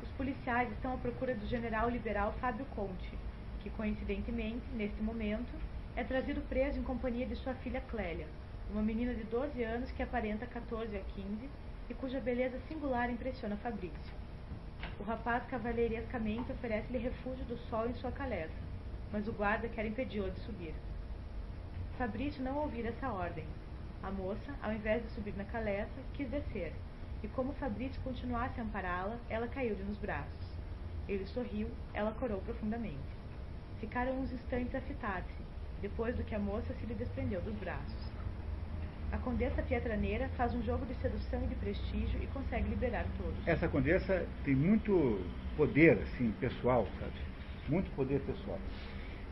Os policiais estão à procura do general liberal Fábio Conte, que coincidentemente, neste momento, é trazido preso em companhia de sua filha Clélia, uma menina de 12 anos que aparenta 14 a 15 e cuja beleza singular impressiona Fabrício. O rapaz cavalheirescamente oferece-lhe refúgio do sol em sua caleta, mas o guarda quer impedi-lo de subir. Fabrício não ouvira essa ordem. A moça, ao invés de subir na caleta, quis descer, e como Fabrício continuasse a ampará-la, ela caiu-lhe nos braços. Ele sorriu, ela corou profundamente. Ficaram uns instantes a fitar-se, depois do que a moça se lhe desprendeu dos braços. A condessa Pietraneira faz um jogo de sedução e de prestígio e consegue liberar todos. Essa condessa tem muito poder, assim, pessoal, sabe? Muito poder pessoal.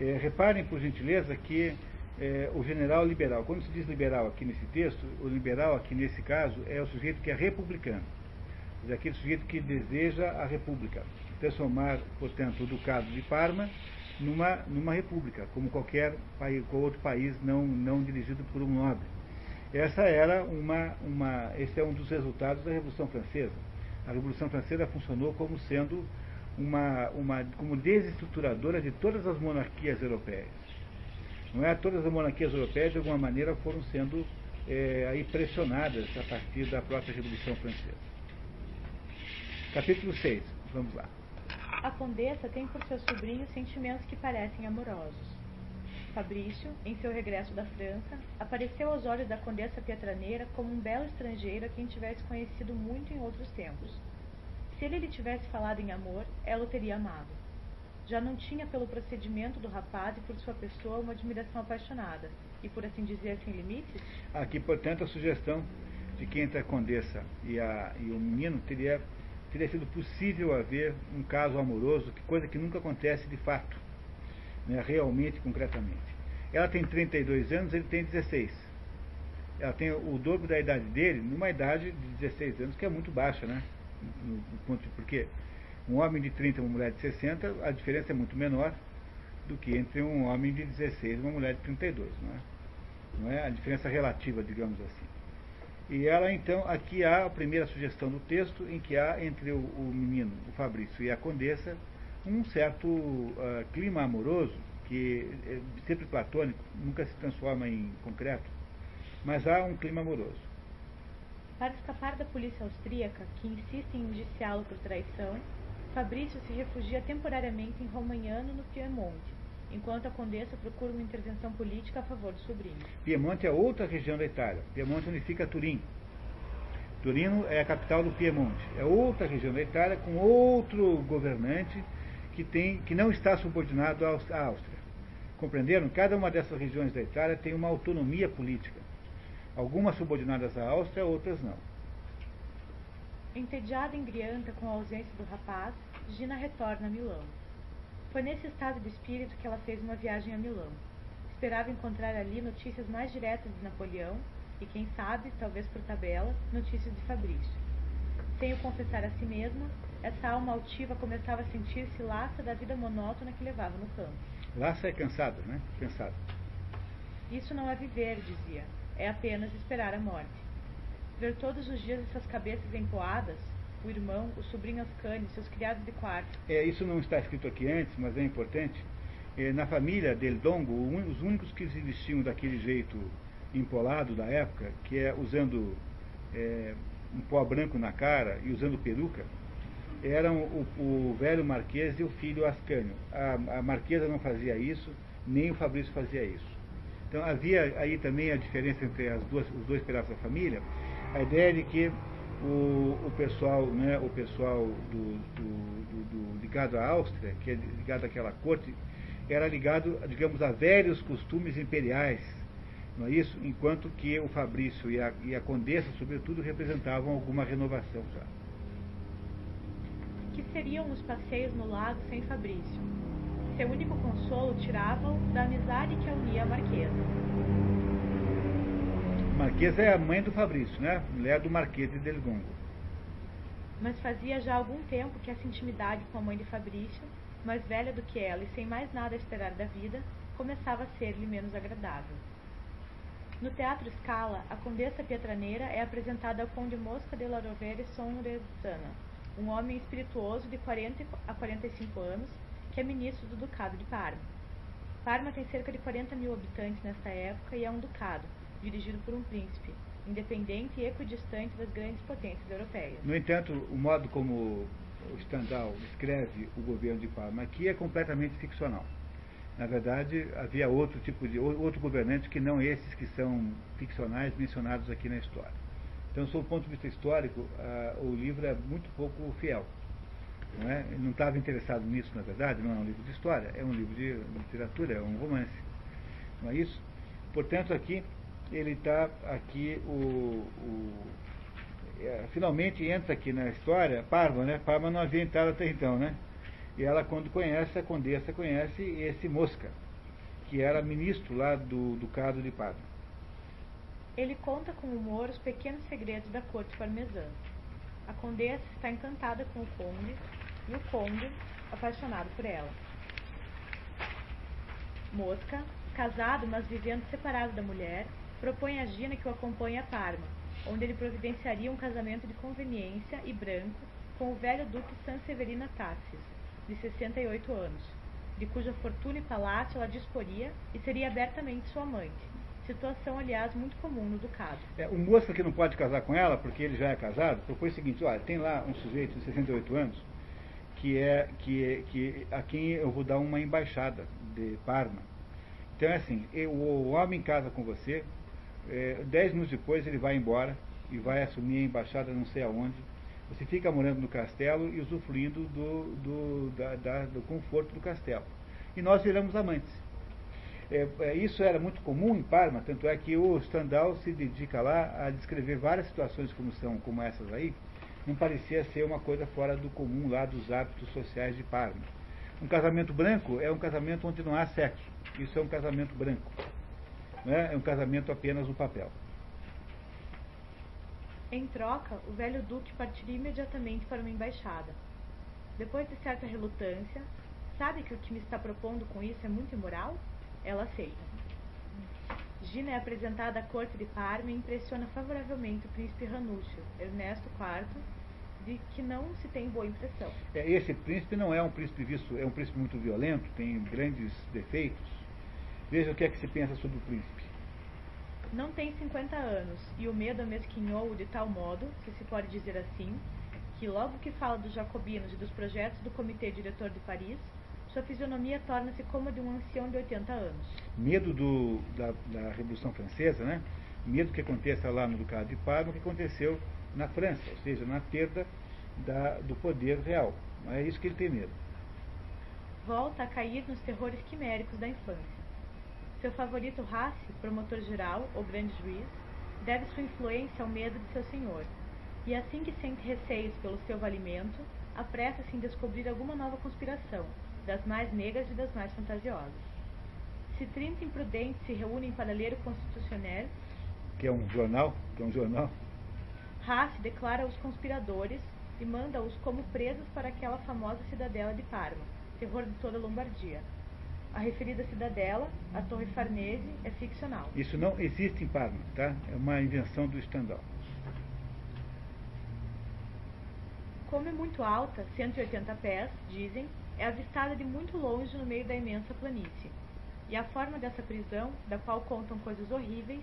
É, reparem, por gentileza, que é, o general liberal, quando se diz liberal aqui nesse texto, o liberal aqui nesse caso é o sujeito que é republicano. É aquele sujeito que deseja a república. Transformar, portanto, o ducado de Parma numa, numa república, como qualquer país, outro país não, não dirigido por um nobre. Essa era uma, uma, esse é um dos resultados da Revolução Francesa. A Revolução Francesa funcionou como sendo uma, uma como desestruturadora de todas as monarquias europeias. Não é? Todas as monarquias europeias, de alguma maneira, foram sendo é, aí pressionadas a partir da própria Revolução Francesa. Capítulo 6, vamos lá. A condessa tem por seu sobrinho sentimentos que parecem amorosos. Fabrício, em seu regresso da França, apareceu aos olhos da condessa Pietraneira como um belo estrangeiro a quem tivesse conhecido muito em outros tempos. Se ele lhe tivesse falado em amor, ela o teria amado. Já não tinha pelo procedimento do rapaz e por sua pessoa uma admiração apaixonada, e por assim dizer, sem limites? Aqui, portanto, a sugestão de que entre a condessa e, a, e o menino teria, teria sido possível haver um caso amoroso, coisa que nunca acontece de fato né, realmente, concretamente. Ela tem 32 anos, ele tem 16. Ela tem o dobro da idade dele, numa idade de 16 anos, que é muito baixa, né? No, no ponto de, porque um homem de 30 e uma mulher de 60, a diferença é muito menor do que entre um homem de 16 e uma mulher de 32, não é? Não é? A diferença relativa, digamos assim. E ela, então, aqui há a primeira sugestão do texto, em que há entre o, o menino, o Fabrício, e a condessa, um certo uh, clima amoroso, que é sempre platônico, nunca se transforma em concreto, mas há um clima amoroso. Para escapar da polícia austríaca, que insiste em indiciá-lo por traição, Fabrício se refugia temporariamente em Romagnano, no Piemonte, enquanto a condessa procura uma intervenção política a favor do sobrinho. Piemonte é outra região da Itália. Piemonte unifica Turim. Turino é a capital do Piemonte. É outra região da Itália com outro governante que, tem, que não está subordinado à Áustria. Compreenderam? Cada uma dessas regiões da Itália tem uma autonomia política. Algumas subordinadas à Áustria, outras não. Entediada e engrianta com a ausência do rapaz, Gina retorna a Milão. Foi nesse estado de espírito que ela fez uma viagem a Milão. Esperava encontrar ali notícias mais diretas de Napoleão e, quem sabe, talvez por tabela, notícias de Fabrício. Sem o confessar a si mesma, essa alma altiva começava a sentir-se laça da vida monótona que levava no campo. Laça é cansada, né? Cansada. Isso não é viver, dizia. É apenas esperar a morte. Ver todos os dias essas cabeças empoadas, o irmão, o sobrinho Ascani, seus criados de quarto. É, isso não está escrito aqui antes, mas é importante. É, na família del Dongo, os únicos que se vestiam daquele jeito empolado da época, que é usando é, um pó branco na cara e usando peruca, eram o, o velho Marquês e o filho Ascânio. A, a Marquesa não fazia isso, nem o Fabrício fazia isso. Então havia aí também a diferença entre as duas, os dois pedaços da família, a ideia de que o, o pessoal, né, o pessoal do, do, do, do, ligado à Áustria, que é ligado àquela corte, era ligado, digamos, a velhos costumes imperiais, não é isso? Enquanto que o Fabrício e a, e a Condessa, sobretudo, representavam alguma renovação já que seriam os passeios no lago sem Fabrício. Seu único consolo tirava-o da amizade que a unia à Marquesa. Marquesa é a mãe do Fabrício, né? Mulher do Marquês de Delgongo. Mas fazia já algum tempo que essa intimidade com a mãe de Fabrício, mais velha do que ela e sem mais nada a esperar da vida, começava a ser-lhe menos agradável. No Teatro Scala, a Condessa Pietraneira é apresentada ao Conde Mosca de la Rovere Sonrezana, um homem espirituoso de 40 a 45 anos, que é ministro do Ducado de Parma. Parma tem cerca de 40 mil habitantes nesta época e é um ducado, dirigido por um príncipe, independente e equidistante das grandes potências europeias. No entanto, o modo como o Stendhal escreve o governo de Parma aqui é completamente ficcional. Na verdade, havia outro tipo de outro governante que não esses que são ficcionais mencionados aqui na história. Então, sob o ponto de vista histórico, o livro é muito pouco fiel. Não é? Não estava interessado nisso, na verdade, não é um livro de história, é um livro de literatura, é um romance. Não é isso? Portanto, aqui ele está aqui o, o é, finalmente entra aqui na história Parma, né? Parma não havia entrado até então, né? E ela quando conhece, a condessa conhece esse Mosca, que era ministro lá do Ducado de Parma. Ele conta com humor os pequenos segredos da corte parmesã. A condessa está encantada com o conde e o conde apaixonado por ela. Mosca, casado mas vivendo separado da mulher, propõe a Gina que o acompanhe a Parma, onde ele providenciaria um casamento de conveniência e branco com o velho duque Sanseverina Tassis, de 68 anos, de cuja fortuna e palácio ela disporia e seria abertamente sua amante, situação, aliás, muito comum no ducado. É, o moço que não pode casar com ela, porque ele já é casado, propõe o seguinte, olha, tem lá um sujeito de 68 anos, que é, que, é, que a quem eu vou dar uma embaixada de Parma. Então é assim, eu, o homem casa com você, é, dez minutos depois ele vai embora e vai assumir a embaixada não sei aonde. Você fica morando no castelo e usufruindo do, do, da, da, do conforto do castelo. E nós viramos amantes. É, é, isso era muito comum em Parma, tanto é que o Stendhal se dedica lá a descrever várias situações como são, como essas aí. Não parecia ser uma coisa fora do comum lá dos hábitos sociais de Parma. Um casamento branco é um casamento onde não há sexo. Isso é um casamento branco né, é um casamento apenas no papel. Em troca, o velho duque partiria imediatamente para uma embaixada. Depois de certa relutância, sabe que o que me está propondo com isso é muito imoral? Ela aceita. Gina é apresentada à corte de Parma e impressiona favoravelmente o príncipe Ranúcio, Ernesto IV, de que não se tem boa impressão. É, esse príncipe não é um príncipe visto, é um príncipe muito violento, tem grandes defeitos, Veja o que é que se pensa sobre o príncipe. Não tem 50 anos, e o medo amesquinhou-o de tal modo, se se pode dizer assim, que logo que fala dos jacobinos e dos projetos do Comitê Diretor de Paris, sua fisionomia torna-se como a de um ancião de 80 anos. Medo do, da, da, Revolução Francesa, né? Medo que aconteça lá no Ducado de Parma, o que aconteceu na França, ou seja, na perda da, do poder real. É isso que ele tem medo. Volta a cair nos terrores quiméricos da infância. Seu favorito Rassi, promotor-geral ou grande juiz, deve sua influência ao medo de seu senhor, e assim que sente receios pelo seu valimento, apressa-se em descobrir alguma nova conspiração, das mais negras e das mais fantasiosas. Se trinta imprudentes se reúnem para ler o Constitucional, que é um jornal, que é um jornal, Rassi declara os conspiradores e manda-os como presos para aquela famosa cidadela de Parma, terror de toda a Lombardia, a referida cidadela, a Torre Farnese, é ficcional. Isso não existe em Parma, tá? É uma invenção do Stendhal. Como é muito alta, 180 pés, dizem, é avistada de muito longe no meio da imensa planície. E a forma dessa prisão, da qual contam coisas horríveis,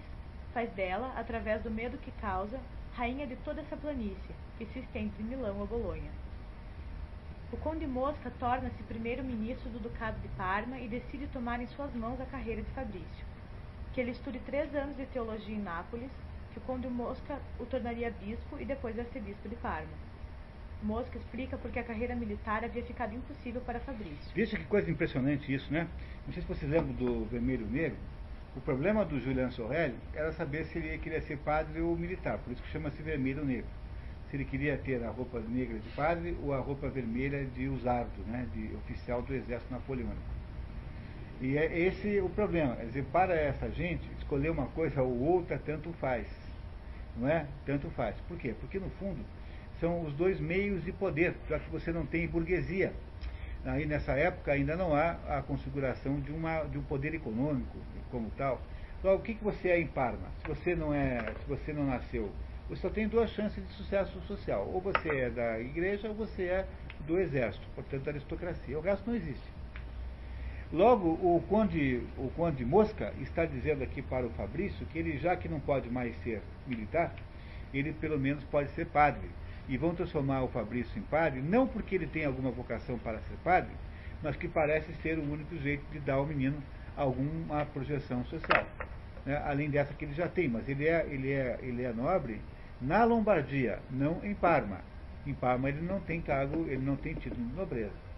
faz dela, através do medo que causa, rainha de toda essa planície, que se estende de Milão a Bolonha. O conde Mosca torna-se primeiro-ministro do Ducado de Parma e decide tomar em suas mãos a carreira de Fabrício. Que ele estude três anos de teologia em Nápoles, que o conde Mosca o tornaria bispo e depois arcebispo de Parma. Mosca explica porque a carreira militar havia ficado impossível para Fabrício. Veja que coisa impressionante isso, né? Não sei se vocês lembram do Vermelho Negro. O problema do Juliano Sorrelli era saber se ele queria ser padre ou militar, por isso que chama-se Vermelho Negro se ele queria ter a roupa negra de padre ou a roupa vermelha de usardo, né, de oficial do exército napoleônico. E é esse o problema. Quer dizer, para essa gente, escolher uma coisa ou outra tanto faz. Não é? Tanto faz. Por quê? Porque, no fundo, são os dois meios de poder, já que você não tem burguesia. Aí, nessa época, ainda não há a configuração de, uma, de um poder econômico como tal. Logo, o que, que você é em Parma? Se você não é, se você não nasceu, você só tem duas chances de sucesso social. Ou você é da igreja ou você é do exército, portanto da aristocracia. O resto não existe. Logo, o conde, o conde Mosca está dizendo aqui para o Fabrício que ele, já que não pode mais ser militar, ele pelo menos pode ser padre. E vão transformar o Fabrício em padre, não porque ele tem alguma vocação para ser padre, mas que parece ser o único jeito de dar ao menino alguma projeção social. Né? Além dessa que ele já tem, mas ele é, ele, é, ele é nobre na Lombardia, não em Parma. Em Parma ele não tem cargo, ele não tem título de nobreza.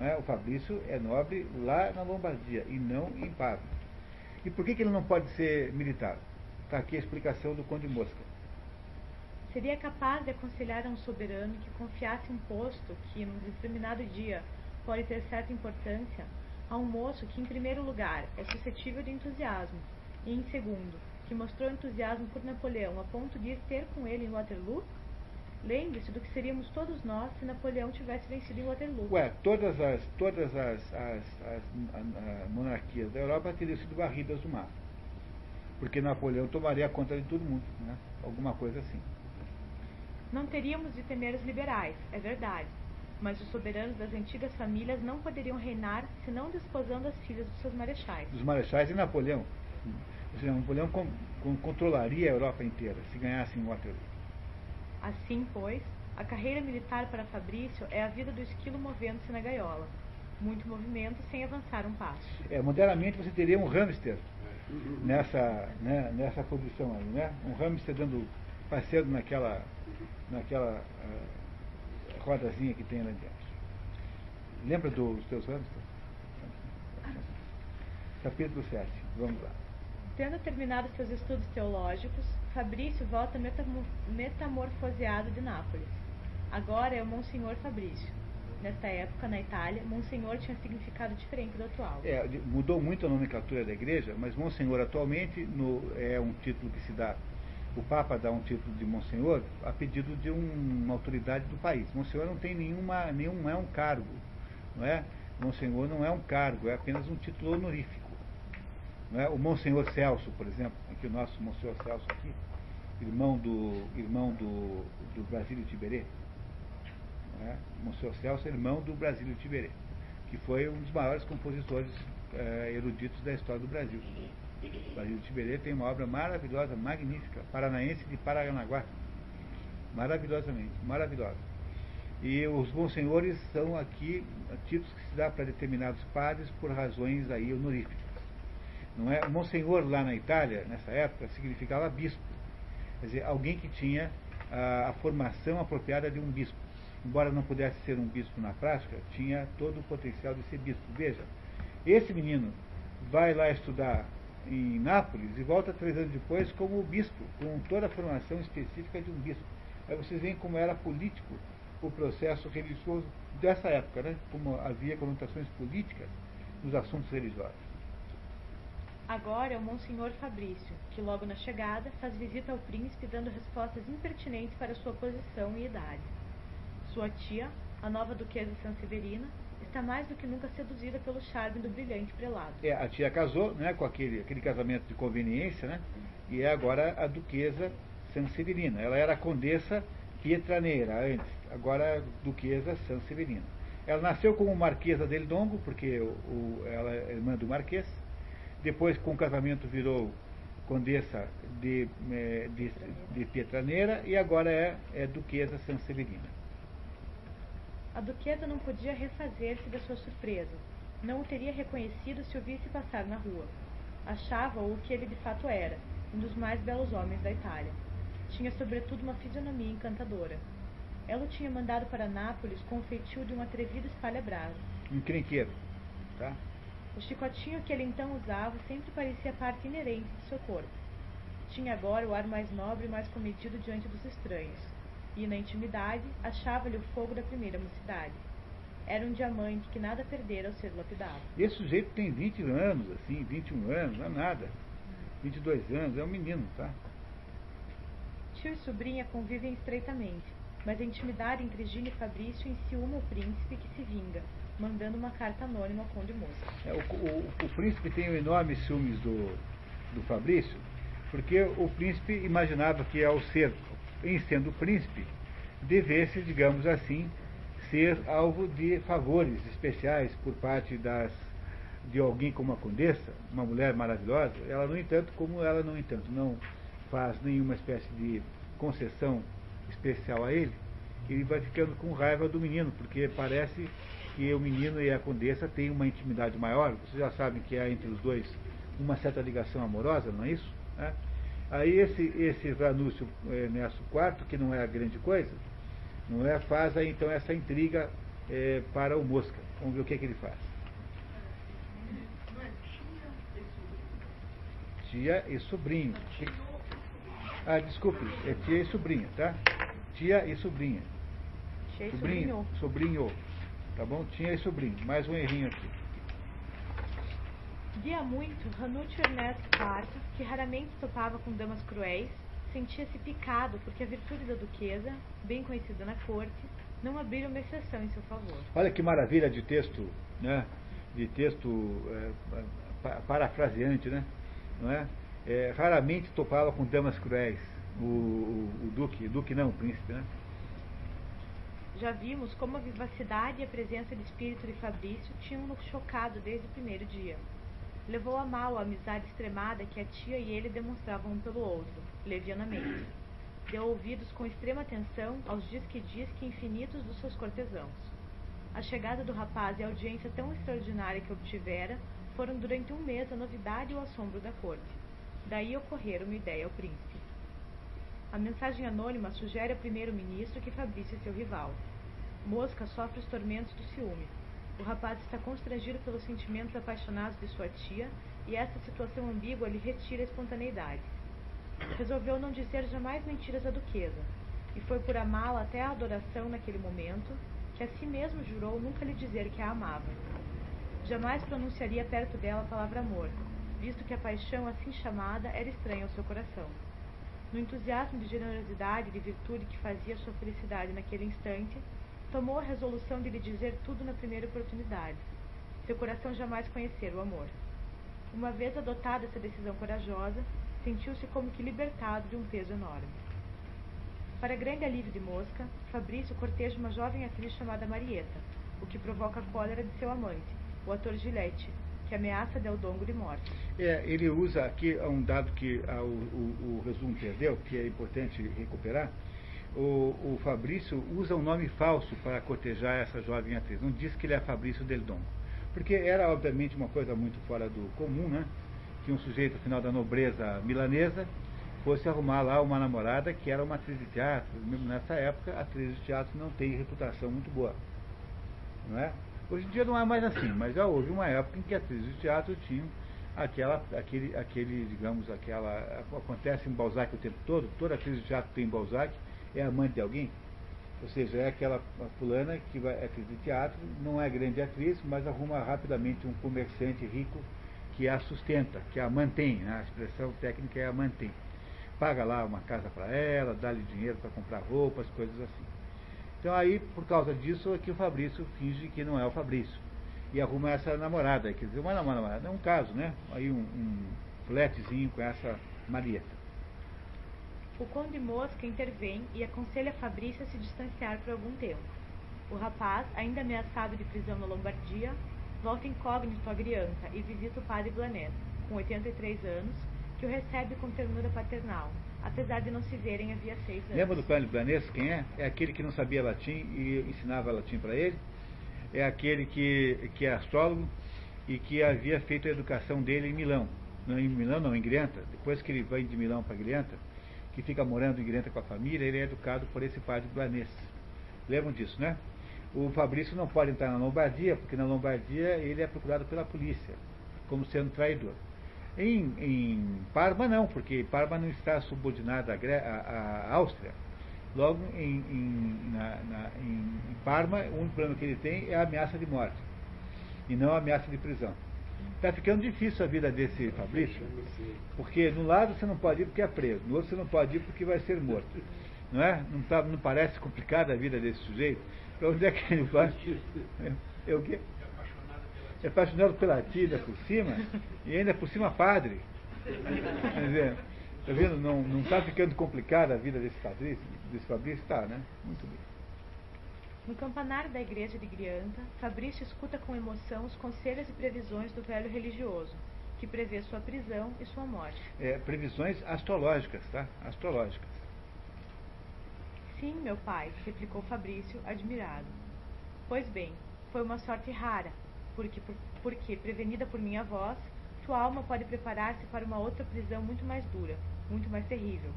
É? O Fabrício é nobre lá na Lombardia e não em Parma. E por que, que ele não pode ser militar? Está aqui a explicação do Conde Mosca. Seria capaz de aconselhar a um soberano que confiasse um posto que, num determinado dia, pode ter certa importância, a um moço que, em primeiro lugar, é suscetível de entusiasmo, e, em segundo, que mostrou entusiasmo por Napoleão a ponto de ir ter com ele em Waterloo? Lembre-se do que seríamos todos nós se Napoleão tivesse vencido em Waterloo. Ué, todas as, todas as, as, as monarquias da Europa teriam sido varridas do mar. Porque Napoleão tomaria conta de todo mundo, né? Alguma coisa assim. Não teríamos de temer os liberais, é verdade. Mas os soberanos das antigas famílias não poderiam reinar senão desposando as filhas dos seus marechais. Dos marechais e Napoleão. Ou seja, Napoleão com, com, controlaria a Europa inteira se ganhasse em Waterloo. Assim, pois, a carreira militar para Fabrício é a vida do esquilo movendo-se na gaiola. Muito movimento sem avançar um passo. É, modernamente você teria um hamster nessa, né, nessa posição aí, né? Um hamster dando passeando naquela, naquela uh, rodazinha que tem lá dentro. Lembra dos teus hamsters? Capítulo 7, vamos lá. Tendo terminado seus estudos teológicos, Fabrício volta metamorfoseado de Nápoles. Agora é o Monsenhor Fabrício. Nesta época, na Itália, Monsenhor tinha significado diferente do atual. É, mudou muito a nomenclatura da igreja, mas Monsenhor atualmente no, é um título que se dá. O Papa dá um título de Monsenhor a pedido de um, uma autoridade do país. Monsenhor não tem nenhuma, nenhum é um cargo, não é? Monsenhor não é um cargo, é apenas um título honorífico. Não é? O Monsenhor Celso, por exemplo, aqui o nosso Monsenhor Celso aqui, irmão do, irmão do, do Brasílio Tiberê. É? Monsenhor Celso, irmão do Brasílio Tiberê, que foi um dos maiores compositores é, eruditos da história do Brasil. O Brasílio Tiberê tem uma obra maravilhosa, magnífica, paranaense de Paranaguá. Maravilhosamente, maravilhosa. E os monsenhores são aqui títulos que se dá para determinados padres por razões aí honoríficas. Não é? Monsenhor lá na Itália, nessa época, significava bispo. Quer dizer, alguém que tinha a, a formação apropriada de um bispo. Embora não pudesse ser um bispo na prática, tinha todo o potencial de ser bispo. Veja, esse menino vai lá estudar em Nápoles e volta três anos depois como bispo, com toda a formação específica de um bispo. Aí vocês veem como era político o processo religioso dessa época, né? como havia conotações políticas nos assuntos religiosos. Agora é o Monsenhor Fabrício, que logo na chegada faz visita ao príncipe dando respostas impertinentes para sua posição e idade. Sua tia, a nova duquesa Sanseverina, está mais do que nunca seduzida pelo charme do brilhante prelado. É, a tia casou né, com aquele, aquele casamento de conveniência, né, e é agora a duquesa Sanseverina. Ela era a condessa Pietraneira antes, agora duquesa Sanseverina. Ela nasceu como marquesa del Dongo, porque o, o, ela é irmã do marquês, depois, com o casamento, virou condessa de, eh, de, de Pietraneira e agora é, é duquesa Sanseverina. A duquesa não podia refazer-se da sua surpresa. Não o teria reconhecido se o visse passar na rua. Achava-o o que ele de fato era, um dos mais belos homens da Itália. Tinha sobretudo uma fisionomia encantadora. Ela o tinha mandado para Nápoles com o feitio de um atrevido espalha-brasa. Um crinqueiro, tá? O chicotinho que ele então usava sempre parecia parte inerente de seu corpo. Tinha agora o ar mais nobre e mais comedido diante dos estranhos, e na intimidade achava-lhe o fogo da primeira mocidade. Era um diamante que nada perdera ao ser lapidado. Esse sujeito tem 20 anos, assim, 21 anos, não é nada. 22 anos, é um menino, tá? Tio e sobrinha convivem estreitamente, mas a intimidade entre Gina e Fabrício enciuma o príncipe que se vinga, mandando uma carta anônima ao Conde Moça. É, o, o, o, príncipe tem enormes ciúmes do, do Fabrício, porque o príncipe imaginava que ao ser, em sendo príncipe, devesse, digamos assim, ser alvo de favores especiais por parte das de alguém como a condessa, uma mulher maravilhosa, ela no entanto, como ela no entanto não faz nenhuma espécie de concessão especial a ele, ele vai ficando com raiva do menino, porque parece que o menino e a condessa têm uma intimidade maior. Vocês já sabem que há entre os dois uma certa ligação amorosa, não é isso? É? Aí esse, esse Ranúcio é, Nerso IV, que não é a grande coisa, não é, faz aí, então essa intriga é, para o Mosca. Vamos ver o que, é que ele faz. Tia e sobrinho. Ah, desculpe, é tia e sobrinha, tá? Tia e sobrinha. Tia e Sobrinho, sobrinho. Tá bom? Tia e sobrinho. Mais um errinho aqui. Via muito Ranúcio Ernesto IV, que raramente topava com damas cruéis, sentia-se picado porque a virtude da duquesa, bem conhecida na corte, não abriram uma exceção em seu favor. Olha que maravilha de texto, né? De texto é, pa- parafraseante, né? Não é? É, raramente topava com damas cruéis. O, o, o duque, duque não, o príncipe, né? Já vimos como a vivacidade e a presença de espírito de Fabrício tinham-no chocado desde o primeiro dia. Levou a mal a amizade extremada que a tia e ele demonstravam um pelo outro, levianamente. Deu ouvidos com extrema atenção aos diz-que-diz-que infinitos dos seus cortesãos. A chegada do rapaz e a audiência tão extraordinária que obtivera foram durante um mês a novidade e o assombro da corte. Daí ocorrera uma ideia ao príncipe. A mensagem anônima sugere ao primeiro-ministro que Fabrício é seu rival. Mosca sofre os tormentos do ciúme. O rapaz está constrangido pelos sentimentos apaixonados de sua tia e essa situação ambígua lhe retira a espontaneidade. Resolveu não dizer jamais mentiras à duquesa, e foi por amá-la até a adoração naquele momento que a si mesmo jurou nunca lhe dizer que a amava. Jamais pronunciaria perto dela a palavra amor, visto que a paixão assim chamada era estranha ao seu coração. No entusiasmo de generosidade e de virtude que fazia sua felicidade naquele instante, tomou a resolução de lhe dizer tudo na primeira oportunidade. Seu coração jamais conhecera o amor. Uma vez adotada essa decisão corajosa, sentiu-se como que libertado de um peso enorme. Para grande alívio de Mosca, Fabrício corteja uma jovem atriz chamada Marieta, o que provoca a cólera de seu amante, o ator Gillette, que ameaça Del Dongo de morte. É, ele usa aqui um dado que ah, o, o, o resumo perdeu, que é importante recuperar. O, o Fabrício usa um nome falso para cortejar essa jovem atriz. Não diz que ele é Fabrício Del Dongo. Porque era, obviamente, uma coisa muito fora do comum, né? Que um sujeito, afinal, da nobreza milanesa fosse arrumar lá uma namorada que era uma atriz de teatro. Mesmo nessa época, atrizes de teatro não têm reputação muito boa. Não é? Hoje em dia não é mais assim, mas já houve uma época em que atrizes de teatro tinham aquela, aquele, aquele, digamos, aquela. Acontece em Balzac o tempo todo, toda atriz de teatro tem Balzac, é amante de alguém. Ou seja, é aquela fulana que vai, é atriz de teatro, não é grande atriz, mas arruma rapidamente um comerciante rico que a sustenta, que a mantém, né? a expressão técnica é a mantém. Paga lá uma casa para ela, dá-lhe dinheiro para comprar roupas, coisas assim. Então aí, por causa disso, é que o Fabrício finge que não é o Fabrício. E arruma essa namorada, quer dizer, uma namorada, é um caso, né? Aí um, um fletezinho com essa Marieta. O conde Mosca intervém e aconselha Fabrício a se distanciar por algum tempo. O rapaz, ainda ameaçado de prisão na Lombardia, volta incógnito a Grianta e visita o padre Blanet, com 83 anos, que o recebe com ternura paternal, apesar de não se verem havia seis anos. Lembra do padre Blanet, quem é? É aquele que não sabia latim e ensinava latim para ele. É aquele que, que é astrólogo e que havia feito a educação dele em Milão. Não em Milão, não, em Grianta. Depois que ele vai de Milão para Grianta, que fica morando em Grianta com a família, ele é educado por esse padre Blanes. Lembram disso, né? O Fabrício não pode entrar na Lombardia, porque na Lombardia ele é procurado pela polícia, como sendo traidor. Em, em Parma não, porque Parma não está subordinada à, à- Áustria. Logo, em, em, na- na- em Parma, o único problema que ele tem é a ameaça de morte, e não a ameaça de prisão. Está ficando difícil a vida desse Fabrício, porque no lado você não pode ir porque é preso, no outro você não pode ir porque vai ser morto. Não é? Não, tá, não parece complicada a vida desse sujeito? Para onde é que ele vai? É, é o quê? É apaixonado pela tia por cima, e ainda por cima padre. Quer dizer, tá vendo? Não, não tá ficando complicada a vida desse Fabrício? Desse Fabrício está, né? Muito bem. No campanário da igreja de Grianta, Fabrício escuta com emoção os conselhos e previsões do velho religioso, que prevê sua prisão e sua morte. É, previsões astrológicas, tá? Astrológicas. Sim, meu pai, replicou Fabrício, admirado. Pois bem, foi uma sorte rara, porque, porque prevenida por minha voz, sua alma pode preparar-se para uma outra prisão muito mais dura, muito mais terrível.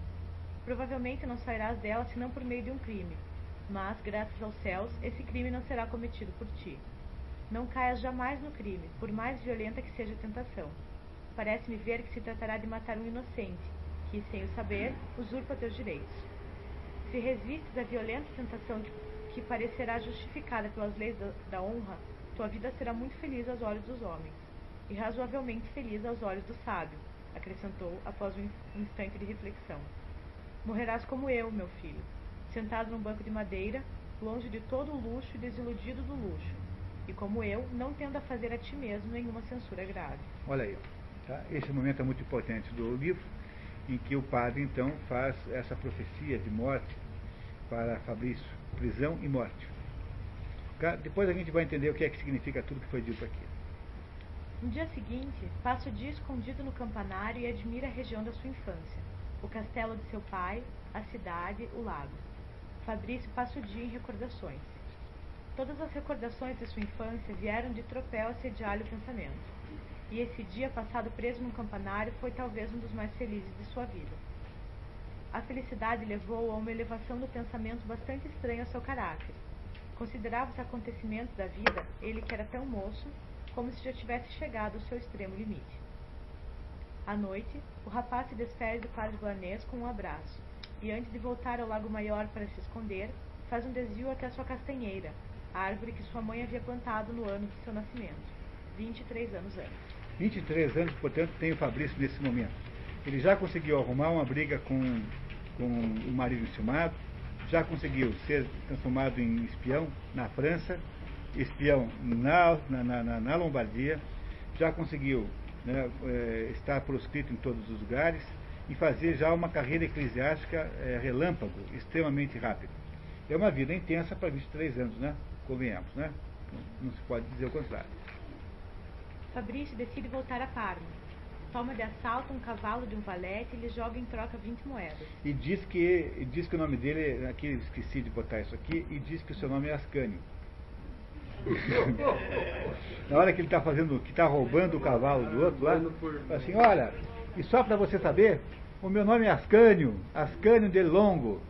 Provavelmente não sairás dela senão por meio de um crime, mas, graças aos céus, esse crime não será cometido por ti. Não caias jamais no crime, por mais violenta que seja a tentação. Parece-me ver que se tratará de matar um inocente, que, sem o saber, usurpa teus direitos. Se resistes à violenta tentação que parecerá justificada pelas leis da, honra, tua vida será muito feliz aos olhos dos homens, e razoavelmente feliz aos olhos do sábio, acrescentou após um instante de reflexão. Morrerás como eu, meu filho, sentado num banco de madeira, longe de todo o luxo e desiludido do luxo, e como eu, não tendo a fazer a ti mesmo nenhuma censura grave. Olha aí, tá? esse momento é muito importante do livro, em que o padre então faz essa profecia de morte para Fabrício, prisão e morte. Tá? Depois a gente vai entender o que é que significa tudo que foi dito aqui. No dia seguinte, passa o dia escondido no campanário e admira a região da sua infância, o castelo de seu pai, a cidade, o lago. Fabrício passa o dia em recordações. Todas as recordações de sua infância vieram de tropel assediar-lhe o pensamento. E esse dia passado preso num campanário foi talvez um dos mais felizes de sua vida. A felicidade levou a uma elevação do pensamento bastante estranha ao seu caráter. Considerava os acontecimentos da vida, ele que era tão moço, como se já tivesse chegado ao seu extremo limite. À noite, o rapaz se despede do padre Blanês com um abraço e antes de voltar ao Lago Maior para se esconder, faz um desvio até sua castanheira, a árvore que sua mãe havia plantado no ano de seu nascimento, 23 anos antes. 23 anos, portanto, tem o Fabrício nesse momento. Ele já conseguiu arrumar uma briga com, com o marido enciumado, já conseguiu ser transformado em espião na França, espião na, na, na, na Lombardia, já conseguiu né, é, estar proscrito em todos os lugares, e fazer já uma carreira eclesiástica é, relâmpago, extremamente rápida. É uma vida intensa para 23 anos, né? Convenhamos, né? Não se pode dizer o contrário. Fabrício decide voltar a Parma. Toma de assalto um cavalo de um valete e lhe joga em troca 20 moedas. E diz que, diz que o nome dele, aqui esqueci de botar isso aqui, e diz que o seu nome é Ascânio. Na hora que ele está fazendo, que está roubando o cavalo do outro lá, assim, olha, e só para você saber, o meu nome é Ascânio, Ascânio de Longo,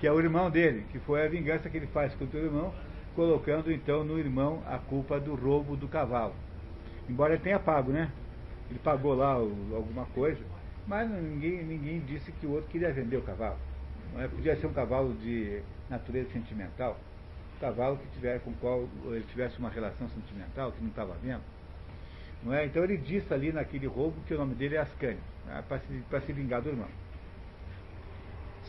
que é o irmão dele, que foi a vingança que ele faz contra o irmão, colocando então no irmão a culpa do roubo do cavalo. Embora ele tenha pago, né? Ele pagou lá alguma coisa, mas ninguém, ninguém disse que o outro queria vender o cavalo. É? Podia ser um cavalo de natureza sentimental, um cavalo que tiver, com qual ele tivesse uma relação sentimental, que não estava vendo. Não é? Então ele disse ali naquele roubo que o nome dele é Ascânio né, para se, se vingar do irmão.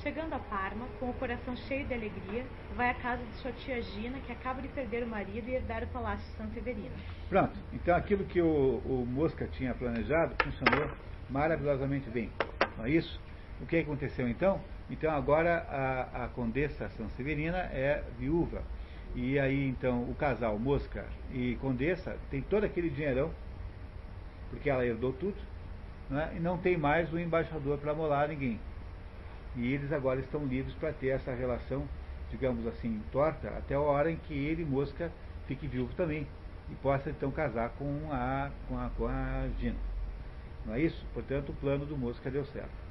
Chegando a Parma, com o coração cheio de alegria, vai à casa de sua tia Gina, que acaba de perder o marido e herdar o palácio de Santa Severina. Pronto, então aquilo que o, o Mosca tinha planejado funcionou maravilhosamente bem. Não é isso? O que aconteceu então? Então agora a, a condessa Santa Severina é viúva. E aí então o casal Mosca e Condessa tem todo aquele dinheirão, porque ela herdou tudo, né, e não tem mais o embaixador para molar ninguém. E eles agora estão livres para ter essa relação, digamos assim, torta, até a hora em que ele, Mosca, fique vivo também e possa então casar com a, com a, com a Gina. Não é isso? Portanto, o plano do Mosca deu certo.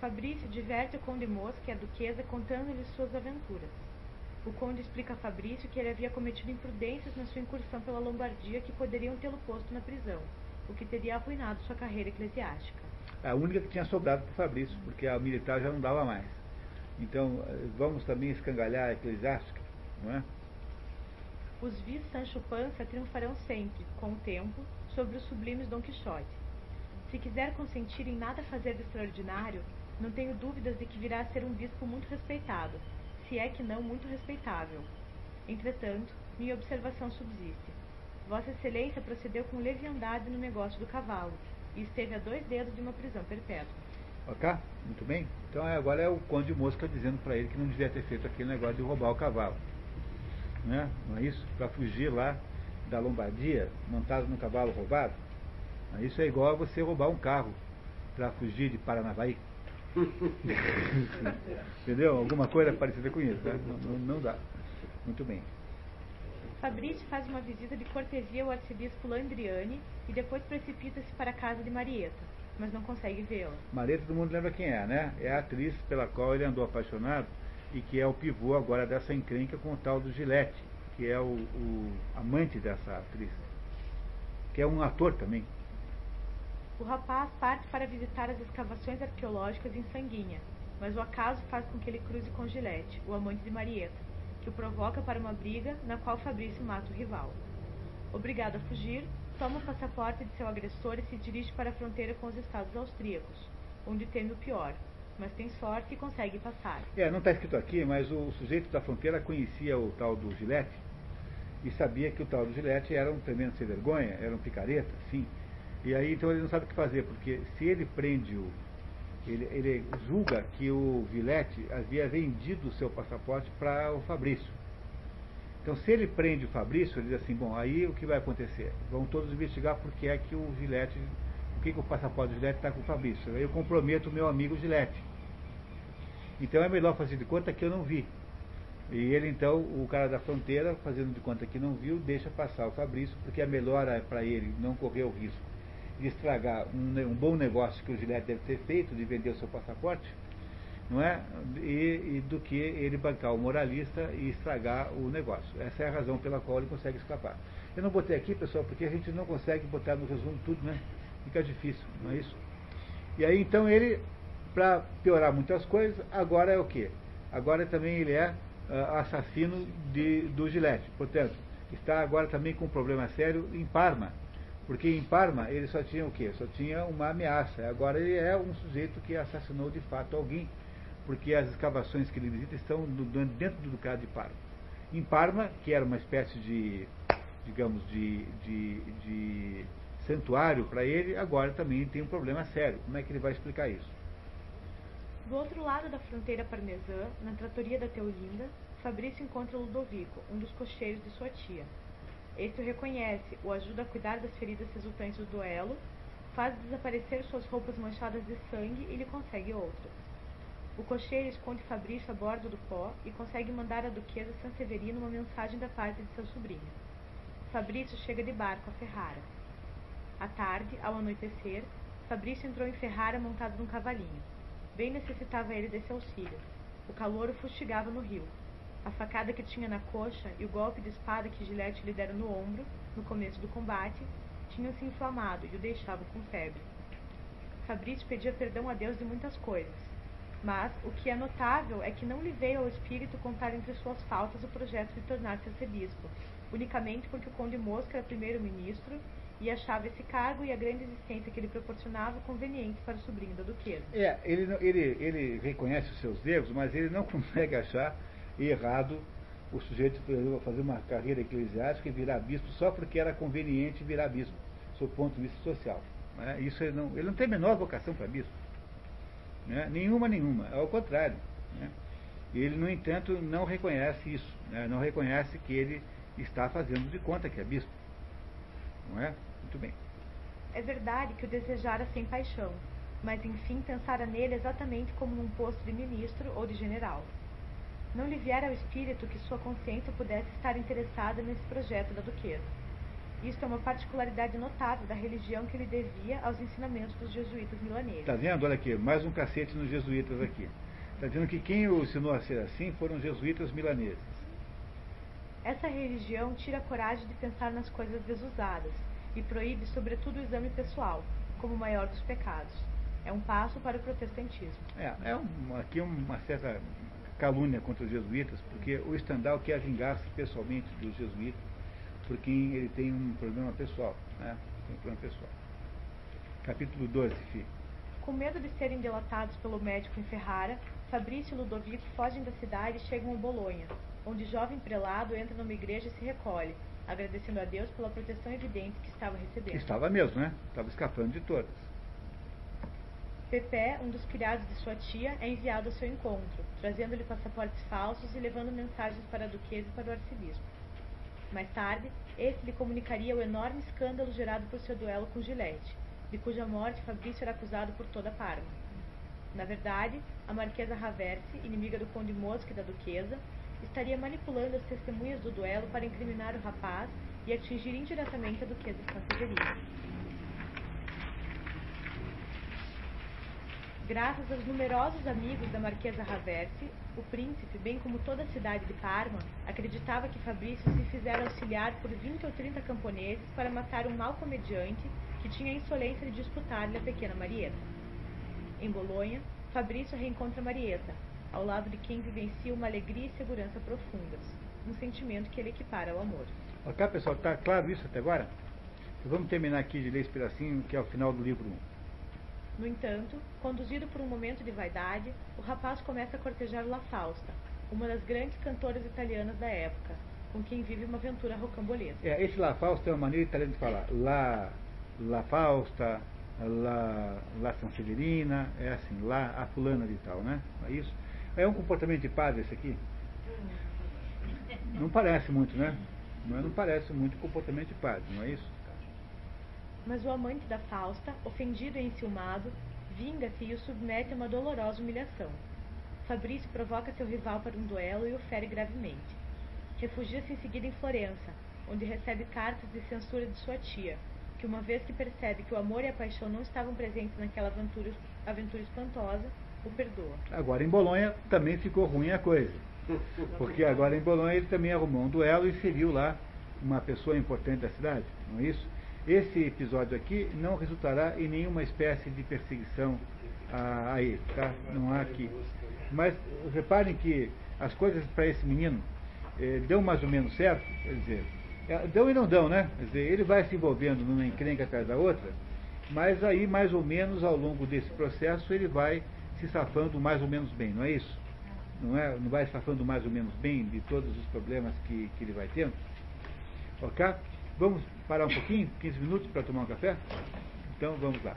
Fabrício diverte o conde Mosca e a duquesa contando-lhe suas aventuras. O conde explica a Fabrício que ele havia cometido imprudências na sua incursão pela Lombardia que poderiam tê-lo posto na prisão o que teria arruinado sua carreira eclesiástica. A única que tinha sobrado para Fabrício, porque a militar já não dava mais. Então, eh, vamos também escangalhar a eclesiástica, não é? Os vis Sancho Panza triunfarão sempre, com o tempo, sobre os sublimes Dom Quixote. Se quiser consentir em nada fazer de extraordinário, não tenho dúvidas de que virá a ser um bispo muito respeitado, se é que não muito respeitável. Entretanto, minha observação subsiste. Vossa Excelência procedeu com leviandade no negócio do cavalo, e esteve a dois dedos de uma prisão perpétua. Ok? Muito bem? Então é, agora é o Conde Mosca dizendo para ele que não devia ter feito aquele negócio de roubar o cavalo. Né? Não é isso? Para fugir lá da Lombardia, montado num cavalo roubado. Isso é igual a você roubar um carro para fugir de Paranavaí. Entendeu? Alguma coisa parecida com isso, né? não, não, não dá. Muito bem. Fabrício faz uma visita de cortesia ao arcebispo Landriani e depois precipita-se para a casa de Marieta, mas não consegue vê-la. Marieta todo mundo lembra quem é, né? É a atriz pela qual ele andou apaixonado e que é o pivô agora dessa encrenca com o tal do Gillette, que é o, o amante dessa atriz, que é um ator também. O rapaz parte para visitar as escavações arqueológicas em Sanguinha, mas o acaso faz com que ele cruze com Gillette, o amante de Marieta, que o provoca para uma briga na qual Fabrício mata o rival. Obrigado a fugir, toma o passaporte de seu agressor e se dirige para a fronteira com os estados austríacos, onde teme o pior, mas tem sorte e consegue passar. É, não está escrito aqui, mas o sujeito da fronteira conhecia o tal do Gillette e sabia que o tal do Gillette era um tremendo sem vergonha, era um picareta, sim. E aí então ele não sabe o que fazer, porque se ele prende o. Ele, ele julga que o Vilete havia vendido o seu passaporte para o Fabrício. Então se ele prende o Fabrício, ele diz assim, bom, aí o que vai acontecer? Vão todos investigar por que é que o Gillette, por que, que o passaporte do Gillette está com o Fabrício. Aí eu comprometo o meu amigo Gillette. Então é melhor fazer de conta que eu não vi. E ele então, o cara da fronteira, fazendo de conta que não viu, deixa passar o Fabrício, porque é melhor para ele não correr o risco de estragar um, um, bom negócio que o Gillette deve ter feito, de vender o seu passaporte, não é? E, e, do que ele bancar o moralista e estragar o negócio. Essa é a razão pela qual ele consegue escapar. Eu não botei aqui, pessoal, porque a gente não consegue botar no resumo tudo, né? Fica difícil, não é isso? E aí então ele, para piorar muitas coisas, agora é o quê? Agora também ele é uh, assassino de, do Gillette. Portanto, está agora também com um problema sério em Parma porque em Parma ele só tinha o quê? Só tinha uma ameaça. Agora ele é um sujeito que assassinou de fato alguém, porque as escavações que ele visita estão dentro do Ducado de Parma. Em Parma, que era uma espécie de, digamos, de, de, de santuário para ele, agora também tem um problema sério. Como é que ele vai explicar isso? Do outro lado da fronteira parmesã, na tratoria da Teolinda, Fabrício encontra Ludovico, um dos cocheiros de sua tia, este o reconhece, o ajuda a cuidar das feridas resultantes do duelo, faz desaparecer suas roupas manchadas de sangue e lhe consegue outras. O cocheiro esconde Fabrício a bordo do pó e consegue mandar à duquesa Sanseverino uma mensagem da parte de seu sobrinho. Fabrício chega de barco a Ferrara. À tarde, ao anoitecer, Fabrício entrou em Ferrara montado num cavalinho. Bem necessitava ele desse auxílio. O calor o fustigava no rio. A facada que tinha na coxa e o golpe de espada que Gillette lhe dera no ombro, no começo do combate, tinham se inflamado e o deixavam com febre. Fabrício pedia perdão a Deus de muitas coisas, mas o que é notável é que não lhe veio ao espírito contar entre suas faltas o projeto de tornar-se arcebispo, unicamente porque o conde Mosca era primeiro-ministro e achava esse cargo e a grande existência que ele proporcionava conveniente para o sobrinho da duquesa. É, ele, ele, ele reconhece os seus erros, mas ele não consegue achar errado o sujeito, fazer uma carreira eclesiástica e virar bispo só porque era conveniente virar bispo, do ponto de vista social. Né? Isso ele não, ele não tem a menor vocação para bispo. Né? Nenhuma, nenhuma. Ao contrário. Né? Ele, no entanto, não reconhece isso. Né? Não reconhece que ele está fazendo de conta que é bispo. Não é? Muito bem. É verdade que o desejara sem paixão, mas enfim pensara nele exatamente como num posto de ministro ou de general não lhe viera ao espírito que sua consciência pudesse estar interessada nesse projeto da duquesa. Isto é uma particularidade notável da religião que ele devia aos ensinamentos dos jesuítas milaneses. Está vendo? Olha aqui, mais um cacete nos jesuítas aqui. Está dizendo que quem o ensinou a ser assim foram os jesuítas milaneses. Essa religião tira a coragem de pensar nas coisas desusadas e proíbe, sobretudo, o exame pessoal, como o maior dos pecados. É um passo para o protestantismo. É, é um, aqui uma certa calúnia contra os jesuítas, porque o Stendhal quer vingar-se pessoalmente dos jesuítas, porque ele tem um problema pessoal, né? Tem um problema pessoal. Capítulo 12, filho. Com medo de serem delatados pelo médico em Ferrara, Fabrício e Ludovico fogem da cidade e chegam a Bolonha, onde o jovem prelado entra numa igreja e se recolhe, agradecendo a Deus pela proteção evidente que estava recebendo. Estava mesmo, né? Estava escapando de todas. Pepé, um dos criados de sua tia, é enviado ao seu encontro, trazendo-lhe passaportes falsos e levando mensagens para a duquesa e para o arcebispo. Mais tarde, este lhe comunicaria o enorme escândalo gerado por seu duelo com Gillette, de cuja morte Fabrício era acusado por toda Parma. Na verdade, a marquesa Raversi, inimiga do conde Mosca e da duquesa, estaria manipulando as testemunhas do duelo para incriminar o rapaz e atingir indiretamente a duquesa de Santa Graças aos numerosos amigos da Marquesa Raversi, o príncipe, bem como toda a cidade de Parma, acreditava que Fabrício se fizera auxiliar por 20 ou 30 camponeses para matar um mau comediante que tinha a insolência de disputar-lhe a pequena Marieta. Em Bolonha, Fabrício reencontra Marieta, ao lado de quem vivencia uma alegria e segurança profundas, um sentimento que ele equipara ao amor. Ok, pessoal, está claro isso até agora? Vamos terminar aqui de ler esse pedacinho, que é o final do livro 1. No entanto, conduzido por um momento de vaidade, o rapaz começa a cortejar La Fausta, uma das grandes cantoras italianas da época, com quem vive uma aventura rocambolesca. É, esse La Fausta é uma maneira italiana de falar. La, La Fausta, La, La Severina, é assim, lá a fulana de tal, né? É isso? É um comportamento de padre esse aqui? Não parece muito, né? Não parece muito comportamento de padre, não é isso? Mas o amante da Fausta, ofendido e enciumado, vinga-se e o submete a uma dolorosa humilhação. Fabrício provoca seu rival para um duelo e o fere gravemente. Refugia-se em seguida em Florença, onde recebe cartas de censura de sua tia, que uma vez que percebe que o amor e a paixão não estavam presentes naquela aventura, aventura espantosa, o perdoa. Agora em Bolonha também ficou ruim a coisa. Porque agora em Bolonha ele também arrumou um duelo e feriu lá uma pessoa importante da cidade, não é isso? Esse episódio aqui não resultará em nenhuma espécie de perseguição a, a ele, tá? Não há aqui. Mas reparem que as coisas para esse menino eh, dão mais ou menos certo, quer dizer, é, dão e não dão, né? Quer dizer, ele vai se envolvendo numa encrenca atrás da outra, mas aí mais ou menos ao longo desse processo ele vai se safando mais ou menos bem, não é isso? Não, é, não vai safando mais ou menos bem de todos os problemas que, que ele vai tendo? Ok? Vamos parar um pouquinho, 15 minutos para tomar um café? Então vamos lá.